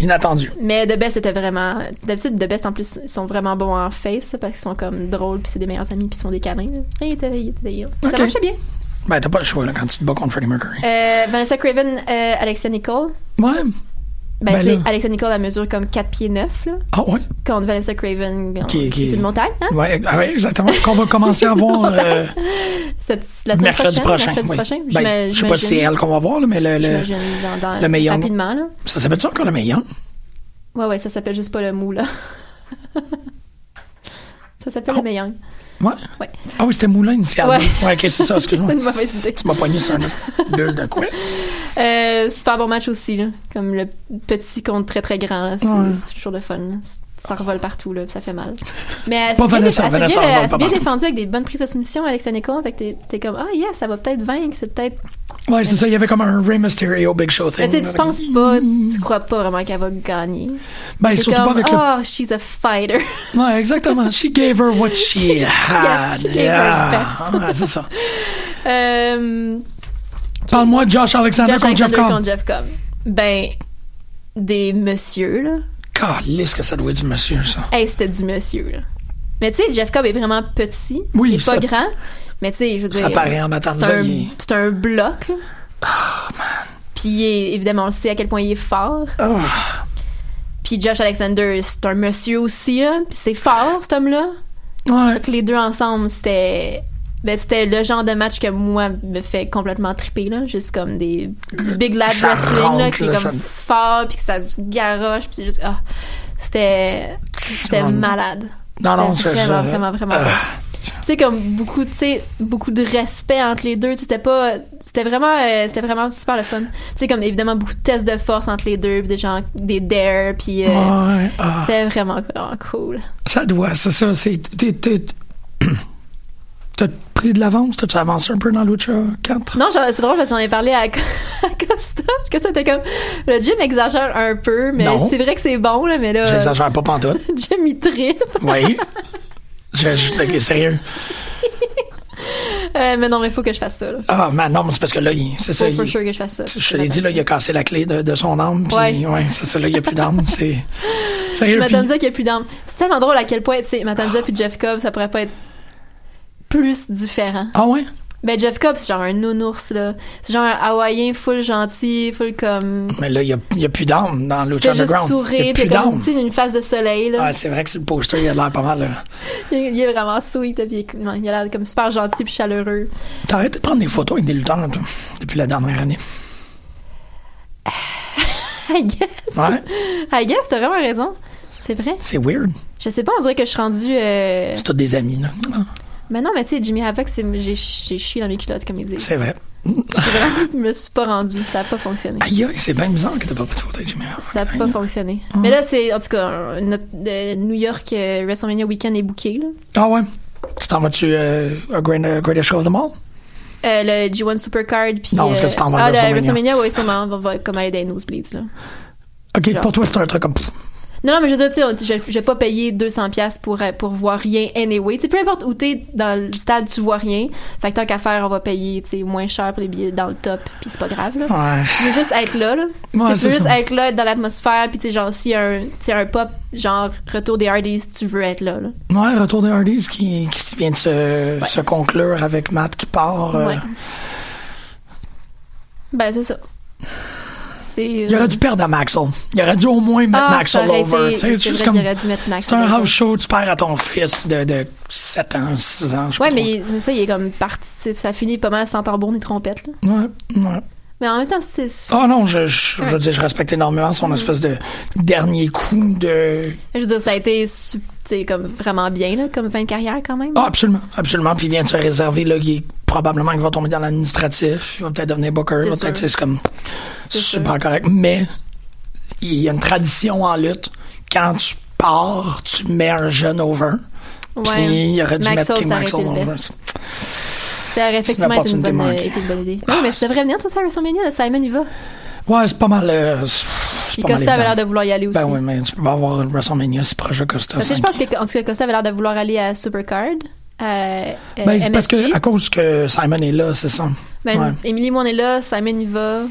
Inattendu. Mais The Best était vraiment. D'habitude, The Best en plus, ils sont vraiment bons en face parce qu'ils sont comme drôles, puis c'est des meilleurs amis, puis ils sont des câlins. là. Il était, il était. Ça marchait bien. Ben, t'as pas le choix, là, quand tu te bats contre Freddie Mercury. Euh, Vanessa Craven, euh, Alexia Nicole. Ouais. Ben, Ben c'est. Alexia Nicole, elle mesure comme 4 pieds 9, là. Ah, ouais? Contre Vanessa Craven, qui, Qui- qui- est une montagne, hein? Ouais, ah ouais, exactement. Qu'on va commencer à [laughs] voir euh, Cette, la semaine mercredi prochaine. prochain. Mercredi oui. prochain. Ben, je sais pas si c'est elle qu'on va voir, là, mais le, le, dans, dans, le meilleur- rapidement, là. ça s'appelle ça encore le meilleur? Ouais, ouais, ça s'appelle juste pas le mou, là. [laughs] ça s'appelle Oh. le meilleur. Ouais? Ouais. Ah oui, c'était Moulin initialement. Ouais. Ouais, ok, c'est ça, excuse-moi. [laughs] C'est une mauvaise idée. Tu m'as poigné sur une bulle de quoi? Euh, super bon match aussi, là. Comme le petit contre très très grand. C'est Ouais. toujours le fun. là. Ça revole partout, là, ça fait mal. Mais elle Pas s'est bien, Vanessa, Vanessa bien, pas bien défendue avec des bonnes prises de soumission, Alexa Nicole. Fait que t'es- t'es comme, ah, yeah, ça va peut-être vaincre, c'est peut-être. Ouais, c'est ça, il y avait comme un Rey Mysterio Big Show thing. Mais tu avec- penses pas, tu, tu crois pas vraiment qu'elle va gagner. Ben, surtout pas comme, avec le. oh, she's a fighter. [laughs] Ouais, exactement. She gave her what she [laughs] had. she gave her her best. [laughs] Ouais, c'est ça. euh, Parle-moi de Josh Alexander Josh contre Jeff Alexander Cobb. contre Jeff Cobb. Ben, des messieurs, là. Calisse que ça doit être du monsieur, ça. Hey, c'était du monsieur, là. Mais tu sais, Jeff Cobb est vraiment petit. Oui, il est pas ça- grand. Mais tu sais, je veux dire. Ça paraît en C'est un, est- c'est un bloc, là. Oh, Puis il est- évidemment, on le sait à quel point il est fort. Oh. Puis Josh Alexander, c'est un monsieur aussi, là. Puis c'est fort, cet homme-là. Ouais. Fait que les deux ensemble, c'était. Ben, c'était le genre de match que moi me fait complètement triper, là. Juste comme des, du big lad Ça wrestling, là, qui est comme ça- fort, puis que ça se garoche, puis c'est juste. Ah, c'était. C'était malade. Non, non, ça- vraiment, vraiment, vraiment, bon. Tu sais comme beaucoup tu sais beaucoup de respect entre les deux c'était pas c'était vraiment euh, c'était vraiment super le fun tu sais comme évidemment beaucoup de tests de force entre les deux puis des gens des dare puis euh, Ouais, ah. c'était vraiment, vraiment cool Ça doit, c'est ça. C'est, t'as pris de l'avance? T'as-tu avancé un peu dans Lucha 4? non c'est drôle parce que j'en ai parlé à, [laughs] Costa que ça était comme le gym exagère un peu mais Non. c'est vrai que c'est bon là mais là J'exagère pas pantoute. [laughs] Jim il tripe Oui. Je, je, ok, sérieux. Euh, mais non mais faut que je fasse ça là Ah, man, non, mais c'est parce que là, il- c'est ça. faut for il- sure que je fasse ça je te l'ai dit, là, il a cassé la clé de, de son âme. Puis, Ouais. ouais, c'est ça, là, il n'y a plus d'âme. C'est. Sérieux, [laughs] puis- Matanza qui a plus d'armes. C'est tellement drôle à quel point, tu sais, Matanza puis Jeff Cobb, ça pourrait pas être plus différent. Ah ouais? Ben, Jeff Cobb, c'est genre un nounours, là. C'est genre un hawaïen full gentil, full comme... Mais là, il n'y a, plus d'âme dans juste Underground. Il sourire, a plus il a comme, d'âme. tu une face de soleil, là. Ah, c'est vrai que sur le poster, il a l'air pas mal. là. [laughs] il, il est vraiment sweet, puis il, il a l'air comme super gentil puis chaleureux. T'as arrêté de prendre des photos avec des lutteurs, toi, depuis la dernière année? [laughs] I guess. Ouais. I guess, t'as vraiment raison. C'est vrai. C'est weird. Je sais pas, on dirait que je suis rendue... euh, C'est tous des amis, là. Ah, Mais non, mais tu sais, Jimmy Havoc, c'est- j'ai j'ai chié dans mes culottes, comme ils disent. C'est vrai. Je me suis pas rendue. Ça a pas fonctionné. Aïe, aïe, c'est bien bizarre que t'as pas photos avec Jimmy Havoc. Ça n'a pas fonctionné. Mais là, c'est, en tout cas, notre, New York euh, WrestleMania Weekend est booké, là. Ah ouais? Tu t'en vas-tu euh, à Great, uh, Greatest Show of them all? Euh, le G1 Supercard, puis... Non, parce que euh, tu t'en vas à Ah, WrestleMania. WrestleMania, oui, sûrement. On va, va comme aller dans les nosebleeds, là. Ok, Genre. pour toi, c'est un truc comme. Non, non, mais je veux dire, tu sais, je, je vais pas payer 200$ piastres pour, euh, pour voir rien anyway. Tu sais, peu importe où t'es dans le stade, tu vois rien. Fait que tant qu'à faire, on va payer, tu sais, moins cher pour les billets dans le top, puis c'est pas grave, là. Ouais. Tu veux juste être là, là. Tu Ouais, veux juste ça. être là, être dans l'atmosphère, puis tu sais, genre, s'il y a un, pop, genre, retour des Hardys, tu veux être là, là. Ouais, Retour des Hardys qui, qui vient de se, se conclure avec Matt qui part. euh, Ouais. Ben, c'est ça. C'est. Il aurait dû perdre à Maxwell. Il aurait dû au moins mettre Ah, Maxwell over. c'est C'est juste comme. un house show, tu perds à ton fils de, de 7 ans, 6 ans. je Ouais, mais il- ça, il est comme parti. Ça finit pas mal sans tambour ni trompette, là. Ouais, ouais. Mais en même temps, c'est. Ah non, je, je, je veux dire, je respecte énormément son espèce de dernier coup de. Je veux dire, ça a été comme vraiment bien, là, comme fin de carrière quand même. Ah, absolument, absolument. Puis il vient de se réserver, là, il est probablement qu'il va tomber dans l'administratif, il va peut-être devenir booker, il va peut-être, c'est comme super sûr. correct. Mais il y a une tradition en lutte. Quand tu pars, tu mets un jeune over. Puis il aurait dû Maxwell, mettre King Maxwell le over. Ça aurait effectivement été une, bonne, été une bonne idée. Oui, mais tu devrais venir, toi, ça, à WrestleMania, là, Simon, il va. Ouais, c'est pas mal. euh, Puis pas mal Costa avait l'air de vouloir y aller aussi. Ben oui, mais tu peux pas avoir WrestleMania si proche de Costa. Parce que je pense que, en tout cas, Costa avait l'air de vouloir aller à Supercard. Euh, euh, Ben, c'est parce que à cause que Simon est là, c'est ça. Ben, Ouais. Émilie, moi, on est là. Simon, il va.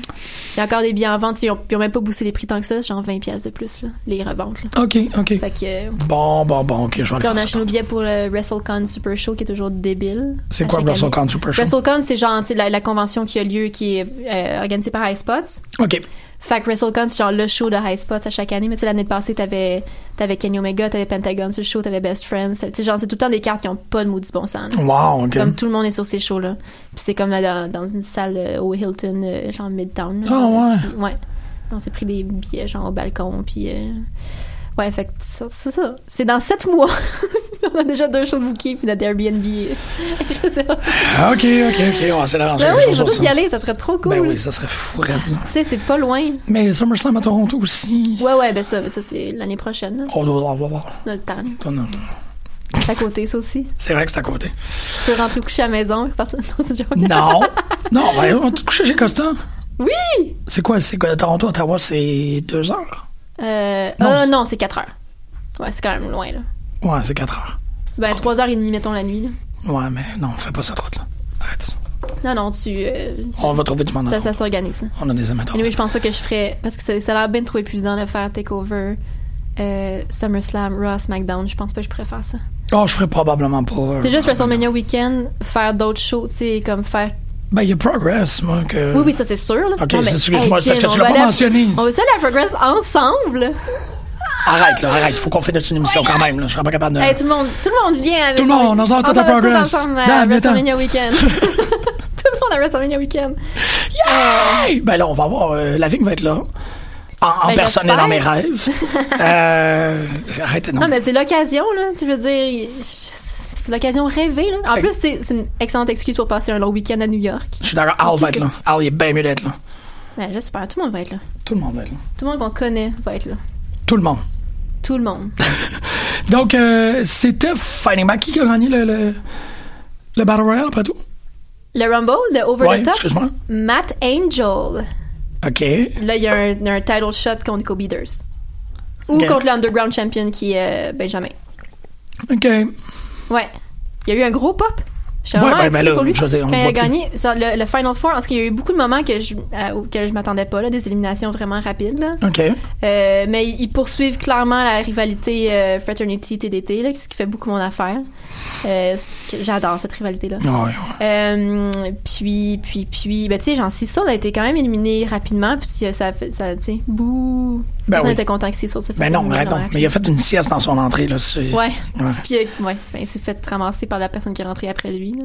Il y a encore des billets en vente. Ils ont, ils ont même pas boosté les prix tant que ça. Genre 20$ piastres de plus, là, les reventes. Là. OK, OK. Fait que. euh, Bon, bon, bon, OK, je vais Puis on faire a ça. acheté nos billets pour le WrestleCon Super Show qui est toujours débile. C'est quoi WrestleCon. Super Show? WrestleCon, c'est genre la, la convention qui a lieu, qui est euh, organisée par High Spots. OK. Fait que WrestleCon, c'est genre le show de High Spots à chaque année. Mais tu sais, l'année passée, t'avais, t'avais Kenny Omega, t'avais Pentagon sur le show, t'avais Best Friends. Tu sais, genre, c'est tout le temps des cartes qui ont pas de maudit bon sens. là. Wow, OK. Comme tout le monde est sur ces shows-là. Puis c'est comme là, dans, dans une salle euh, au Hilton, euh, genre Midtown. Ah, ouais. Puis, ouais. On s'est pris des billets, genre au balcon, puis... euh, Ouais, fait que ça- c'est ça. C'est dans sept mois. [laughs] on a déjà deux shows de bookies, puis notre Airbnb. [laughs] Ah, OK, OK, OK. On va essayer d'arranger Ben oui, je tous y aller, ça serait trop cool. Ben oui, ça serait fou. Tu sais, c'est pas loin. Mais SummerSlam à Toronto aussi. Ouais, ouais, ben ça, ça c'est l'année prochaine. là. On doit l'avoir. On a le temps. C'est à côté, ça aussi. C'est vrai que c'est à côté. Tu peux rentrer coucher à la maison et repartir. Joke. Non. [laughs] non, ben, on t'a couché chez Costa. Oui! C'est quoi? C'est quoi? Toronto, Ottawa, c'est deux heures? Euh, Non, euh, c'est- non, c'est 4 heures. Ouais, c'est quand même loin, là. Ouais, c'est quatre heures. Ben, 3h30, mettons la nuit, là. Ouais, mais non, fais pas ça trop, là. Arrête ça. Non, non, tu. euh, On va trouver du monde. ça, ça s'organise. On a des amateurs. Anyway, je pense pas que je ferais. Parce que ça, ça a l'air bien trop épuisant de faire Takeover, euh, SummerSlam, Raw, SmackDown. Je pense pas que je pourrais faire ça. Oh, je ferais probablement pas. euh, C'est juste WrestleMania Weekend, faire d'autres shows, tu sais, comme faire. Ben, il y a Progress, moi, que. Oui, oui, ça c'est sûr, là. Ok, mais- excuse-moi, Hey, parce que tu on l'as va pas mentionné. On va aller à Progress ensemble? Arrête, là, arrête. Faut qu'on finisse une émission quand même, là. Je serais pas capable de. Hey, tout le monde, tout le monde vient avec Tout le monde, on sort tout à va tous Progress. ensemble à viens-t'en. WrestleMania Weekend. [laughs] tout le monde à WrestleMania Weekend. Hey! Ben là, on va voir. euh, la Vigne va être là. En, en Ben, personne et dans mes rêves. [laughs] euh, arrête, non. Non, mais c'est l'occasion, là. Tu veux dire, c'est l'occasion rêvée, là. En plus, c'est c'est une excellente excuse pour passer un long week-end à New York. Je suis d'accord. Al va être là. Al, il est bien mieux d'être là. Ben, j'espère. Tout le monde va être là. Tout le monde va être là. Tout le monde qu'on connaît va être là. Tout le monde. Tout le monde. [laughs] Donc, euh, c'était Fighting Back. Qui a gagné le, le, le Battle Royale, après tout? Le Rumble, le Over Ouais, the Top, excuse-moi. Matt Angel. OK. Là, il y, a un- un title shot contre Nico Beaters. Ou contre l'Underground Champion qui est euh, Benjamin. OK. Ouais. Il y a eu un gros pop. J'étais vraiment ben, ben là, pour lui. dire, Quand il a gagné ça, le, le Final Four, parce qu'il y a eu beaucoup de moments que je, à- auxquels je m'attendais pas, là, des éliminations vraiment rapides. Là. OK. Euh, mais ils poursuivent clairement la rivalité euh, Fraternity TDT, là, ce qui fait beaucoup mon affaire. Euh, J'adore cette rivalité-là. Ouais, ouais. Euh, puis, puis, puis, ben, tu sais, Jean Cissot a été quand même éliminé rapidement, puis euh, ça fait, ça, tu sais, bouh. Ben Personne oui. était content que se fasse Ben non, arrête donc. Mais il a fait une sieste dans son entrée, là. c'est- Ouais. Ouais. Puis, euh, ouais, ben, il s'est fait ramasser par la personne qui est rentrée après lui.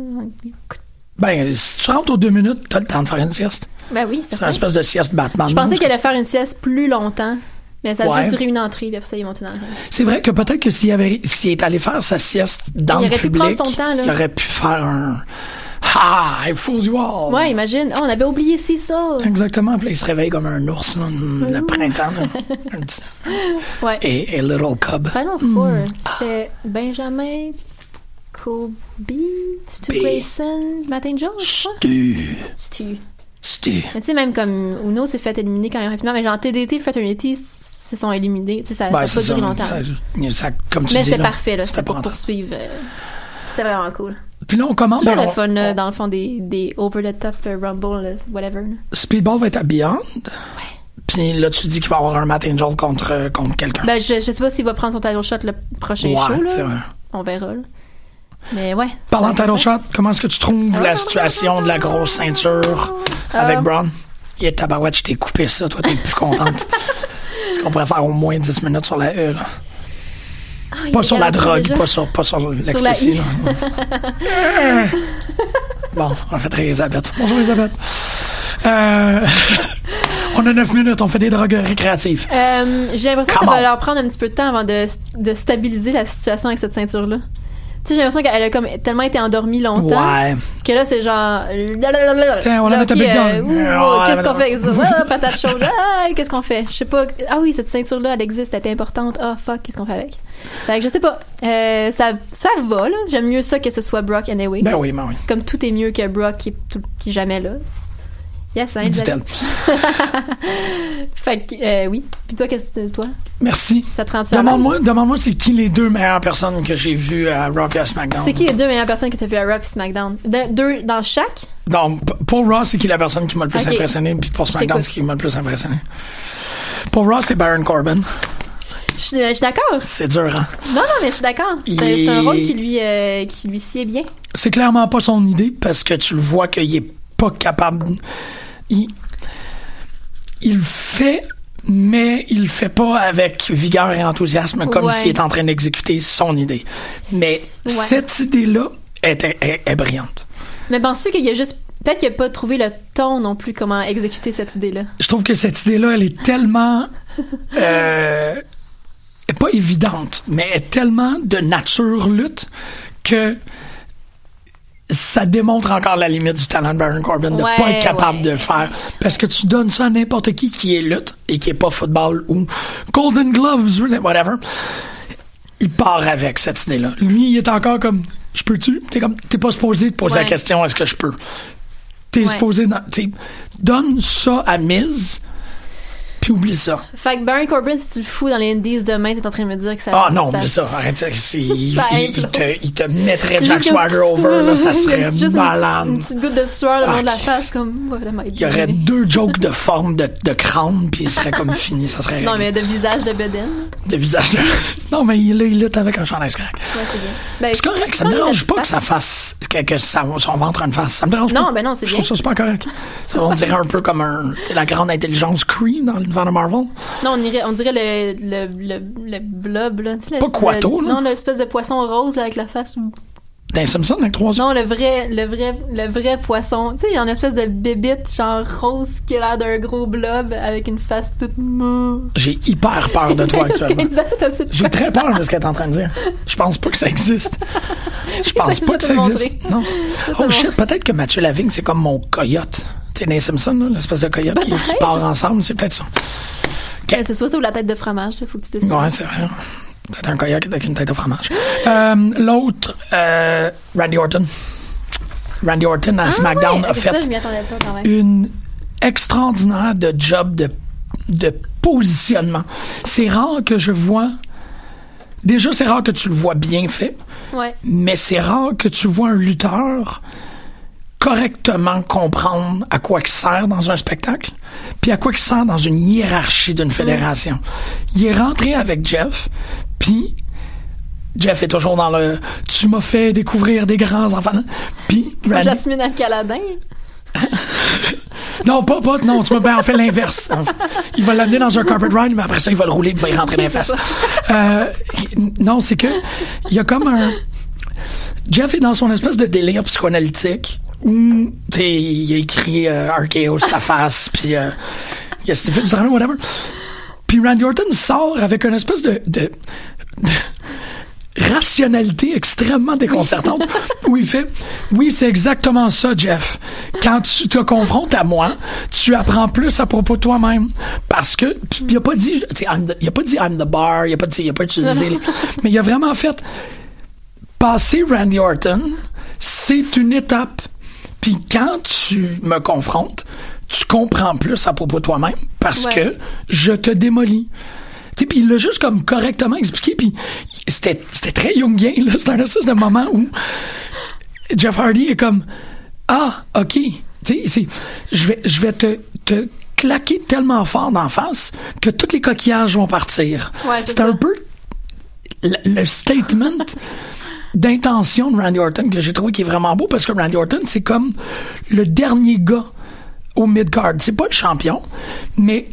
Ben, si tu rentres aux deux minutes, t'as le temps de faire une sieste. Ben oui, C'est certain. une espèce de sieste Batman. Je pensais qu'elle allait faire une sieste plus longtemps, mais ça a Ouais. juste duré une entrée, puis après ça, il dans le ring. C'est vrai que peut-être que s'il avait, s'il est allé faire sa sieste dans Il le aurait pu public, prendre son temps, là. il aurait pu faire un Ah, I fooled you all. Ouais, imagine. Oh, on avait oublié Cissot. Exactement. Puis il se réveille comme un ours, là, le printemps. là. [laughs] Ouais. Et, et Little Cub. Final Four. C'était Benjamin, Kobe, Stu. Grayson, je crois. Stu. Stu. Stu. Mais tu sais, même comme Uno s'est fait éliminer quand même rapidement, mais genre TDT, Fraternity se sont éliminés. Tu sais, ça n'a Ben, pas duré longtemps. ça, ça- comme tu mais c'était parfait, là. C'était pour poursuivre. euh, C'était vraiment cool. Puis là, on commence. C'est ben, le on- fun, là, dans le fond, des, des over-the-top euh, Rumble, là, whatever. là. Speedball va être à Beyond. Puis là, tu dis qu'il va avoir un Matt Angel contre, euh, contre quelqu'un. Ben, je, je sais pas s'il va prendre son title shot le prochain Ouais, show, là. vrai. On verra, là. Mais ouais. Parlant de title shot, comment est-ce que tu trouves la situation de la grosse ceinture avec Euh, Braun? Il est tabarouette, je t'ai coupé ça, toi, t'es plus contente. [laughs] Est-ce qu'on pourrait faire au moins 10 minutes sur la E, là? Ah, Pas sur la drogue, pas sur, pas sur l'ecstasy, [laughs] bon, on a fait rire Elisabeth. Bonjour Elisabeth. Euh, on a 9 minutes, on fait des drogues récréatives. Euh, J'ai l'impression que ça va leur prendre un petit peu de temps avant de, de stabiliser la situation avec cette ceinture-là. Tu sais, j'ai l'impression qu'elle a comme tellement été endormie longtemps Ouais. que là, c'est genre. Tiens, on la met Ouais, Qu'est-ce qu'on fait avec ça? Ah, patate chaude. Ah, qu'est-ce qu'on fait? Je sais pas. Ah oui, cette ceinture-là, elle existe, elle est importante. Ah, fuck, qu'est-ce qu'on fait avec? Fait que je sais pas. Euh, ça, ça va, là. J'aime mieux ça que ce soit Brock anyway. Ben oui, ben oui. Comme tout est mieux que Brock qui est, tout- qui est jamais là. Yes, hein. [laughs] Fait que, euh, oui. Puis toi, qu'est-ce que toi? Merci. Ça te rend Demande-moi, demande-moi c'est qui les deux meilleures personnes que j'ai vues à Rock et à SmackDown. C'est qui les deux meilleures personnes que tu as vu à Raw et SmackDown? De- deux dans chaque? Non, pour Raw, c'est qui la personne qui m'a le plus impressionné, puis pour SmackDown, c'est qui m'a le plus impressionné. Pour Raw, c'est Baron Corbin. Je suis je suis d'accord. C'est dur, hein? Non, non, mais je suis d'accord. C'est un rôle qui lui, euh, qui lui sied bien. C'est clairement pas son idée, parce que tu le vois qu'il est pas capable. Il, fait, mais il le fait pas avec vigueur et enthousiasme, comme Ouais. s'il est en train d'exécuter son idée. Mais Ouais. cette idée-là est, est- est- est brillante. Mais penses-tu qu'il y a juste. Peut-être qu'il n'a pas trouvé le ton non plus comment exécuter cette idée-là? je trouve que cette idée-là, elle est tellement [laughs] euh, pas évidente, mais est tellement de nature lutte que ça démontre encore la limite du talent de Baron Corbin de Ouais, pas être capable ouais. de faire. Parce que tu donnes ça à n'importe qui qui est lutte et qui est pas football ou Golden Gloves, whatever. Il part avec cette idée-là. Lui, il est encore comme, je peux-tu? T'es comme, t'es pas supposé te poser Ouais. la question, est-ce que je peux? T'es supposé, dans- donne ça à Miz, puis oublie ça. Fait que Baron Corbin, si tu le fous dans les Indies demain, t'es en train de me dire que ça. Ah non, ça- oublie ça, arrête ça. c'est- [laughs] Il, Ça il- te, il te mettrait Jack Swagger over, là, ça [laughs] serait juste malade. Une petite goutte de sueur le long de la Ah, face, comme. Voilà, my Il y aurait deux jokes de [laughs] forme de, de crâne, puis il serait comme fini, ça serait Non, réglé. mais de visage de Beden. de visage. là. Non, mais il, là, il lutte avec un chandail crack. Ouais, c'est bien. Ben, C'est correct, ça me dérange pas que ça fasse, que, que ça- son ventre a une face. Ça me dérange Non, pas. ben non, c'est Je trouve bien. ça super correct. C'est on dirait un peu comme un, sais, la grande intelligence Cree dans l'univers Marvel? Non, on, irait, on dirait le, le, le, le blob, là. Pas Quato, là. Non, l'espèce de poisson rose avec la face. Dans Simpson avec trois yeux. Non, le vrai, le vrai, le vrai poisson. Tu sais, il y a une espèce de bébite genre rose qui a l'air d'un gros blob avec une face toute mou. J'ai hyper peur de toi [laughs] actuellement. J'ai très peur de ce que t'es en train de dire. Je pense pas que ça existe. [laughs] Je pense pas que ça existe. Non. Oh shit, peut-être que Mathieu Lavigne, c'est comme mon coyote. Tu sais, dans là, l'espèce de coyote qui, qui part ensemble, c'est peut-être ça. Ben, c'est soit ça ou la tête de fromage, il faut que tu décides. Ouais, c'est vrai. Peut-être un coyote avec une tête de fromage. Euh, L'autre, euh, Randy Orton. Randy Orton à Ah, SmackDown a ça, fait pas une extraordinaire de job de, de positionnement. C'est rare que je vois. Déjà, c'est rare que tu le vois bien fait, Ouais. mais c'est rare que tu vois un lutteur correctement comprendre à quoi il sert dans un spectacle, puis à quoi il sert dans une hiérarchie d'une fédération. Il est rentré avec Jeff, puis Jeff est toujours dans le « tu m'as fait découvrir des grands enfants », puis Jasmine à Caladin. [laughs] non, pas, pas, non, tu m'as bien fait l'inverse. Il va l'amener dans un carpet ride, mais après ça, il va le rouler, puis il va y rentrer dans les fesses. Euh, non, c'est que, il y a comme un, Jeff est dans son espèce de délire psychoanalytique où, tu sais, il a écrit euh, RKO sa face, puis euh, il y a Stephen Strange, whatever. Puis Randy Orton sort avec une espèce de, de [laughs] rationalité extrêmement déconcertante. Où il fait oui c'est exactement ça Jeff. Quand tu te confrontes à moi tu apprends plus à propos de toi-même. Parce que il a pas dit il a pas dit the bar il a pas dit il a pas utilisé les- [laughs] mais il a vraiment fait passer Randy Orton c'est une étape. Puis quand tu me confrontes tu comprends plus à propos de toi-même parce Ouais. que je te démolis tu sais, puis il l'a juste comme correctement expliqué, puis c'était c'était très Jungien, là. C'est un espèce de moment où Jeff Hardy est comme Ah, OK. Tu sais, je vais, je vais te, te claquer tellement fort d'en face que tous les coquillages vont partir. Ouais, c'est un peu le, le statement d'intention de Randy Orton que j'ai trouvé qui est vraiment beau parce que Randy Orton, c'est comme le dernier gars au mid-card. C'est pas le champion, mais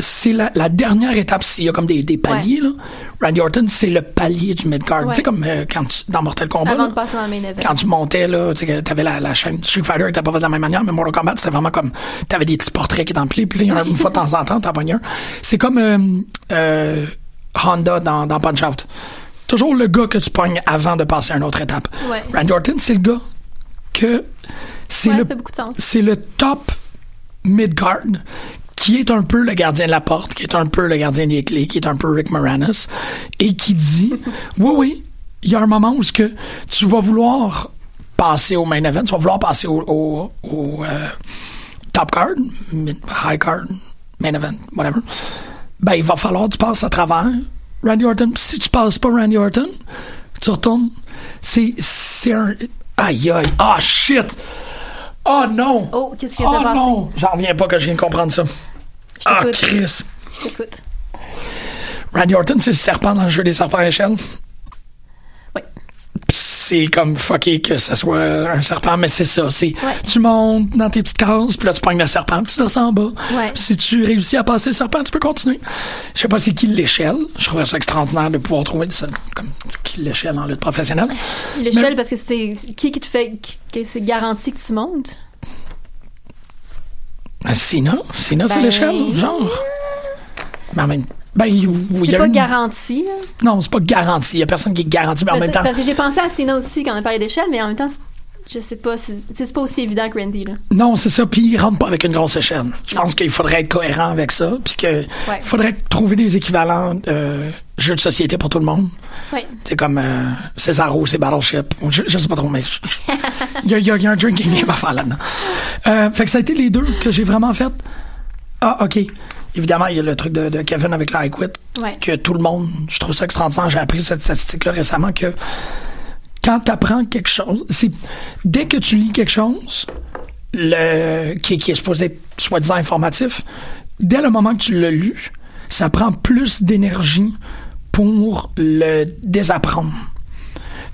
c'est la, la dernière étape. S'il y a comme des, des paliers, là, Randy Orton, c'est le palier du mid-card. Ouais. Tu sais, comme euh, quand tu, dans Mortal Kombat. Avant là, de passer dans main event. quand tu montais, là, tu sais, que t'avais la, la chaîne Street Fighter qui était pas fait de la même manière, mais Mortal Kombat, c'était vraiment comme, t'avais des petits portraits qui étaient emplis, puis là, une fois de [laughs] temps en temps, t'en pognes un. C'est comme, euh, euh, Honda dans, dans Punch-Out. Toujours le gars que tu pognes avant de passer à une autre étape. Ouais. Randy Orton, c'est le gars que c'est le, c'est le top mid-guard qui est un peu le gardien de la porte, qui est un peu le gardien des clés, qui est un peu Rick Moranis, et qui dit, [laughs] oui, oui, il y a un moment où ce que tu vas vouloir passer au main event, tu vas vouloir passer au, au, au, euh, top card, high card, main event, whatever. Ben, il va falloir que tu passes à travers Randy Orton. Si tu passes pas Randy Orton, tu retournes. C'est, c'est un, aïe, aïe, ah, shit! Oh non! Oh, qu'est-ce qui oh s'est passé? non! J'en reviens pas que je viens de comprendre ça. Ah. Chris! Je t'écoute. Randy Orton, c'est le serpent dans le jeu des serpents à échelle. Oui. C'est comme fucké que ça soit un serpent, mais c'est ça. C'est Ouais. tu montes dans tes petites cases, puis là tu pognes le serpent, puis tu descends en bas. Ouais. Si tu réussis à passer le serpent, tu peux continuer. Je sais pas c'est qui l'échelle. Je trouvais ça extraordinaire de pouvoir trouver ça, comme qui l'échelle en lutte professionnelle. L'échelle, parce que c'est qui qui te fait qui- que c'est garanti que tu montes? Ah, Sina, Sina c'est Ben- l'échelle, genre. Mais en même ben, il y C'est pas une- garanti. Non, c'est pas garanti. Il y a personne qui est garanti, mais en Parce, même temps. parce que j'ai pensé à Cena aussi quand on a parlé d'échelle, mais en même temps, c'est- je sais pas, c'est pas aussi évident que Randy, là. Non, c'est ça. Puis il rentre pas avec une grosse échelle. Je pense qu'il faudrait être cohérent avec ça. Puis que Ouais. faudrait trouver des équivalents euh, jeux de société pour tout le monde. Ouais. C'est comme euh, Cesaro, c'est Battleship. Je, je sais pas trop, mais [laughs] il y, a- y y un drinking game à faire là-dedans. Euh, fait que ça a été les deux que j'ai vraiment fait. Ah, OK. Évidemment, il y a le truc de, de Kevin avec la I Quit. Ouais. Que tout le monde, je trouve ça extraordinaire. J'ai appris cette statistique-là récemment que quand tu apprends quelque chose, c'est dès que tu lis quelque chose le, qui, qui est supposé être soi-disant informatif, dès le moment que tu l'as lu, ça prend plus d'énergie pour le désapprendre.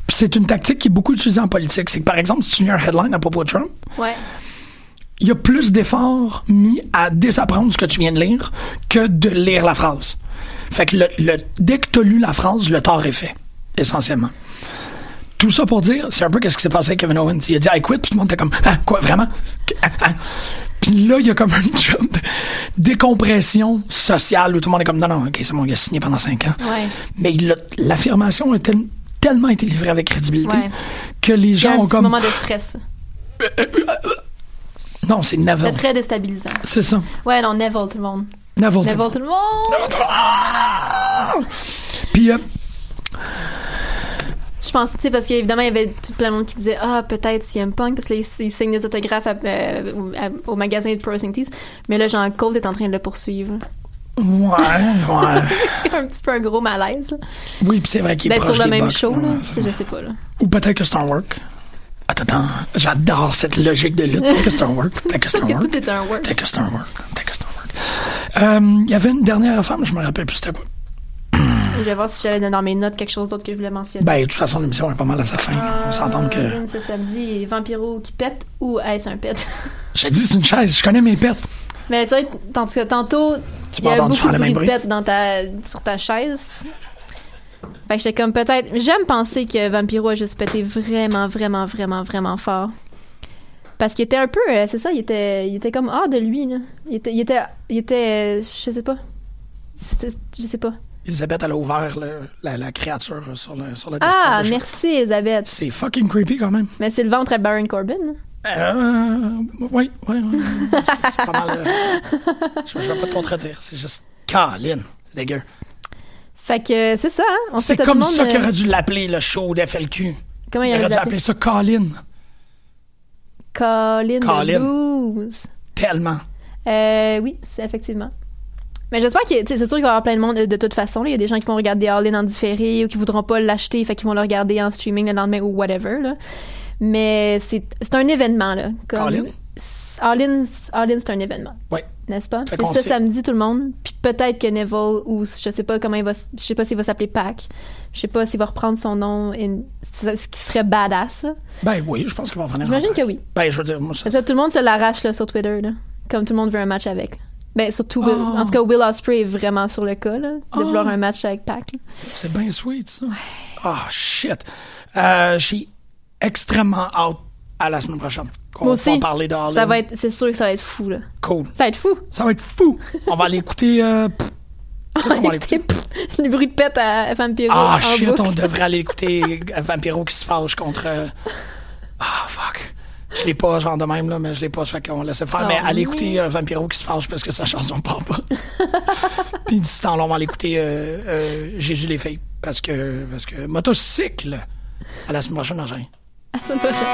C'est une tactique qui est beaucoup utilisée en politique. C'est que, par exemple, si tu lis un headline à propos de Trump, Ouais. il y a plus d'efforts mis à désapprendre ce que tu viens de lire que de lire la phrase. Fait que le, le- dès que tu as lu la phrase, le tort est fait, essentiellement. Tout ça pour dire, c'est un peu qu'est-ce qui s'est passé avec Kevin Owens. Il a dit I quit, puis tout le monde était comme ah, quoi vraiment? Ah, ah. Puis là, il y a comme un job de décompression sociale où tout le monde est comme non non, ok c'est bon, il a signé pendant cinq ans. Ouais. Mais l'affirmation a tel- tellement été livrée avec crédibilité Ouais. que les Il y a gens un ont petit comme moment de stress. non c'est Neville. C'est très déstabilisant. C'est ça. Ouais, non, Neville, tout le monde. Neville. Neville, tout le monde. Puis euh, Je pense, tu sais, parce qu'évidemment, il y avait tout plein de monde qui disait Ah, peut-être CM Punk, parce que là, il, il signe des autographes à- euh, au, magasin de Pro Tees. Mais là, Jean Colt est en train de le poursuivre. ouais, ouais. [laughs] c'est un petit peu un gros malaise, là. Oui, puis c'est vrai qu'il est D'être sur le même show, là. Je sais pas, là. Ou peut-être que c'est un work. Attends, attends. J'adore cette logique de lutte. Peut-être que c'est un work. Peut-être que c'est un Que [laughs] work. tout est un work. Peut-être que c'est un work. Peut-être que c'est un work. Euh, Il y avait une dernière affaire, mais je me rappelle plus c'était quoi. Je vais voir si j'avais dans mes notes quelque chose d'autre que je voulais mentionner. Ben, de toute façon, l'émission est pas mal à sa fin. On s'entend que. C'est samedi, Vampiro qui pète ou est-ce un pet? [laughs] J'ai dit, c'est une chaise. Je connais mes pets. Mais c'est vrai, tandis que tantôt, Tu il y a beaucoup de bruit même de bruit? pète dans ta, sur ta chaise. Fait que j'étais comme peut-être. J'aime penser que Vampiro a juste pété vraiment, vraiment, vraiment, vraiment fort. Parce qu'il était un peu. euh, c'est ça, il était, il était comme hors de lui, là. Il était. Il était. Il était euh, je sais pas. Je sais pas. Elisabeth, elle a ouvert le- la, la créature sur le, sur le Ah, merci, Elisabeth. C'est fucking creepy quand même. Mais c'est le ventre à Baron Corbin. là. Euh, oui, oui, oui. C'est- pas mal. euh, je, je vais pas te contredire. C'est juste. Caroline. C'est dégueu. Fait que c'est ça, hein? C'est comme ça qu'il euh, aurait dû l'appeler, le show d'FLQ. Comment il Il aurait dû appeler ça Colin. Colin, Colin. Tellement. Euh, oui, c'est effectivement. Mais j'espère que, c'est sûr qu'il va y avoir plein de monde de, de toute façon. Il y a des gens qui vont regarder All In en différé ou qui voudront pas l'acheter, fait qu'ils vont le regarder en streaming le lendemain ou whatever, là. Mais c'est, un événement, là. Comme, All In? All In, All In, c'est un événement. Ouais. N'est-ce pas? C'est ça samedi, tout le monde. Puis peut-être que Neville, ou je sais pas comment il va, je sais pas s'il va s'appeler Pac. Je sais pas s'il va reprendre son nom, in- ce qui serait badass. Ben oui, je pense qu'il va revenir. J'imagine que oui. Ben, je veux dire, moi, ça. Ça, tout le monde se l'arrache là, sur Twitter, là. comme tout le monde veut un match avec. Ben, surtout, Will- Oh. en tout cas, Will Ospreay est vraiment sur le cas là, de Oh. vouloir un match avec Pac. C'est bien sweet, ça. Ah, shit. Euh, J'ai extrêmement hâte à la semaine prochaine. Qu'on Moi va aussi, parler de ça va être, c'est sûr que ça va être fou là. Cool. Ça va être fou. Ça va être fou. On va aller écouter. euh, qu'on va aller écouter? [laughs] Les bruits de pète à Vampiro. Ah, shit, boucle. on devrait aller écouter Vampiro qui se fâche contre. euh, Ah, fuck. Je l'ai pas, genre de même, là, mais je l'ai pas, fait qu'on laissait faire. Oh, mais allez man. écouter euh, Vampiro qui se fâche parce que sa chanson part pas. [laughs] Puis d'ici temps, on va aller écouter euh, euh, Jésus les filles. Parce que, parce que motocycle, à la semaine prochaine, Angèle. À la semaine prochaine.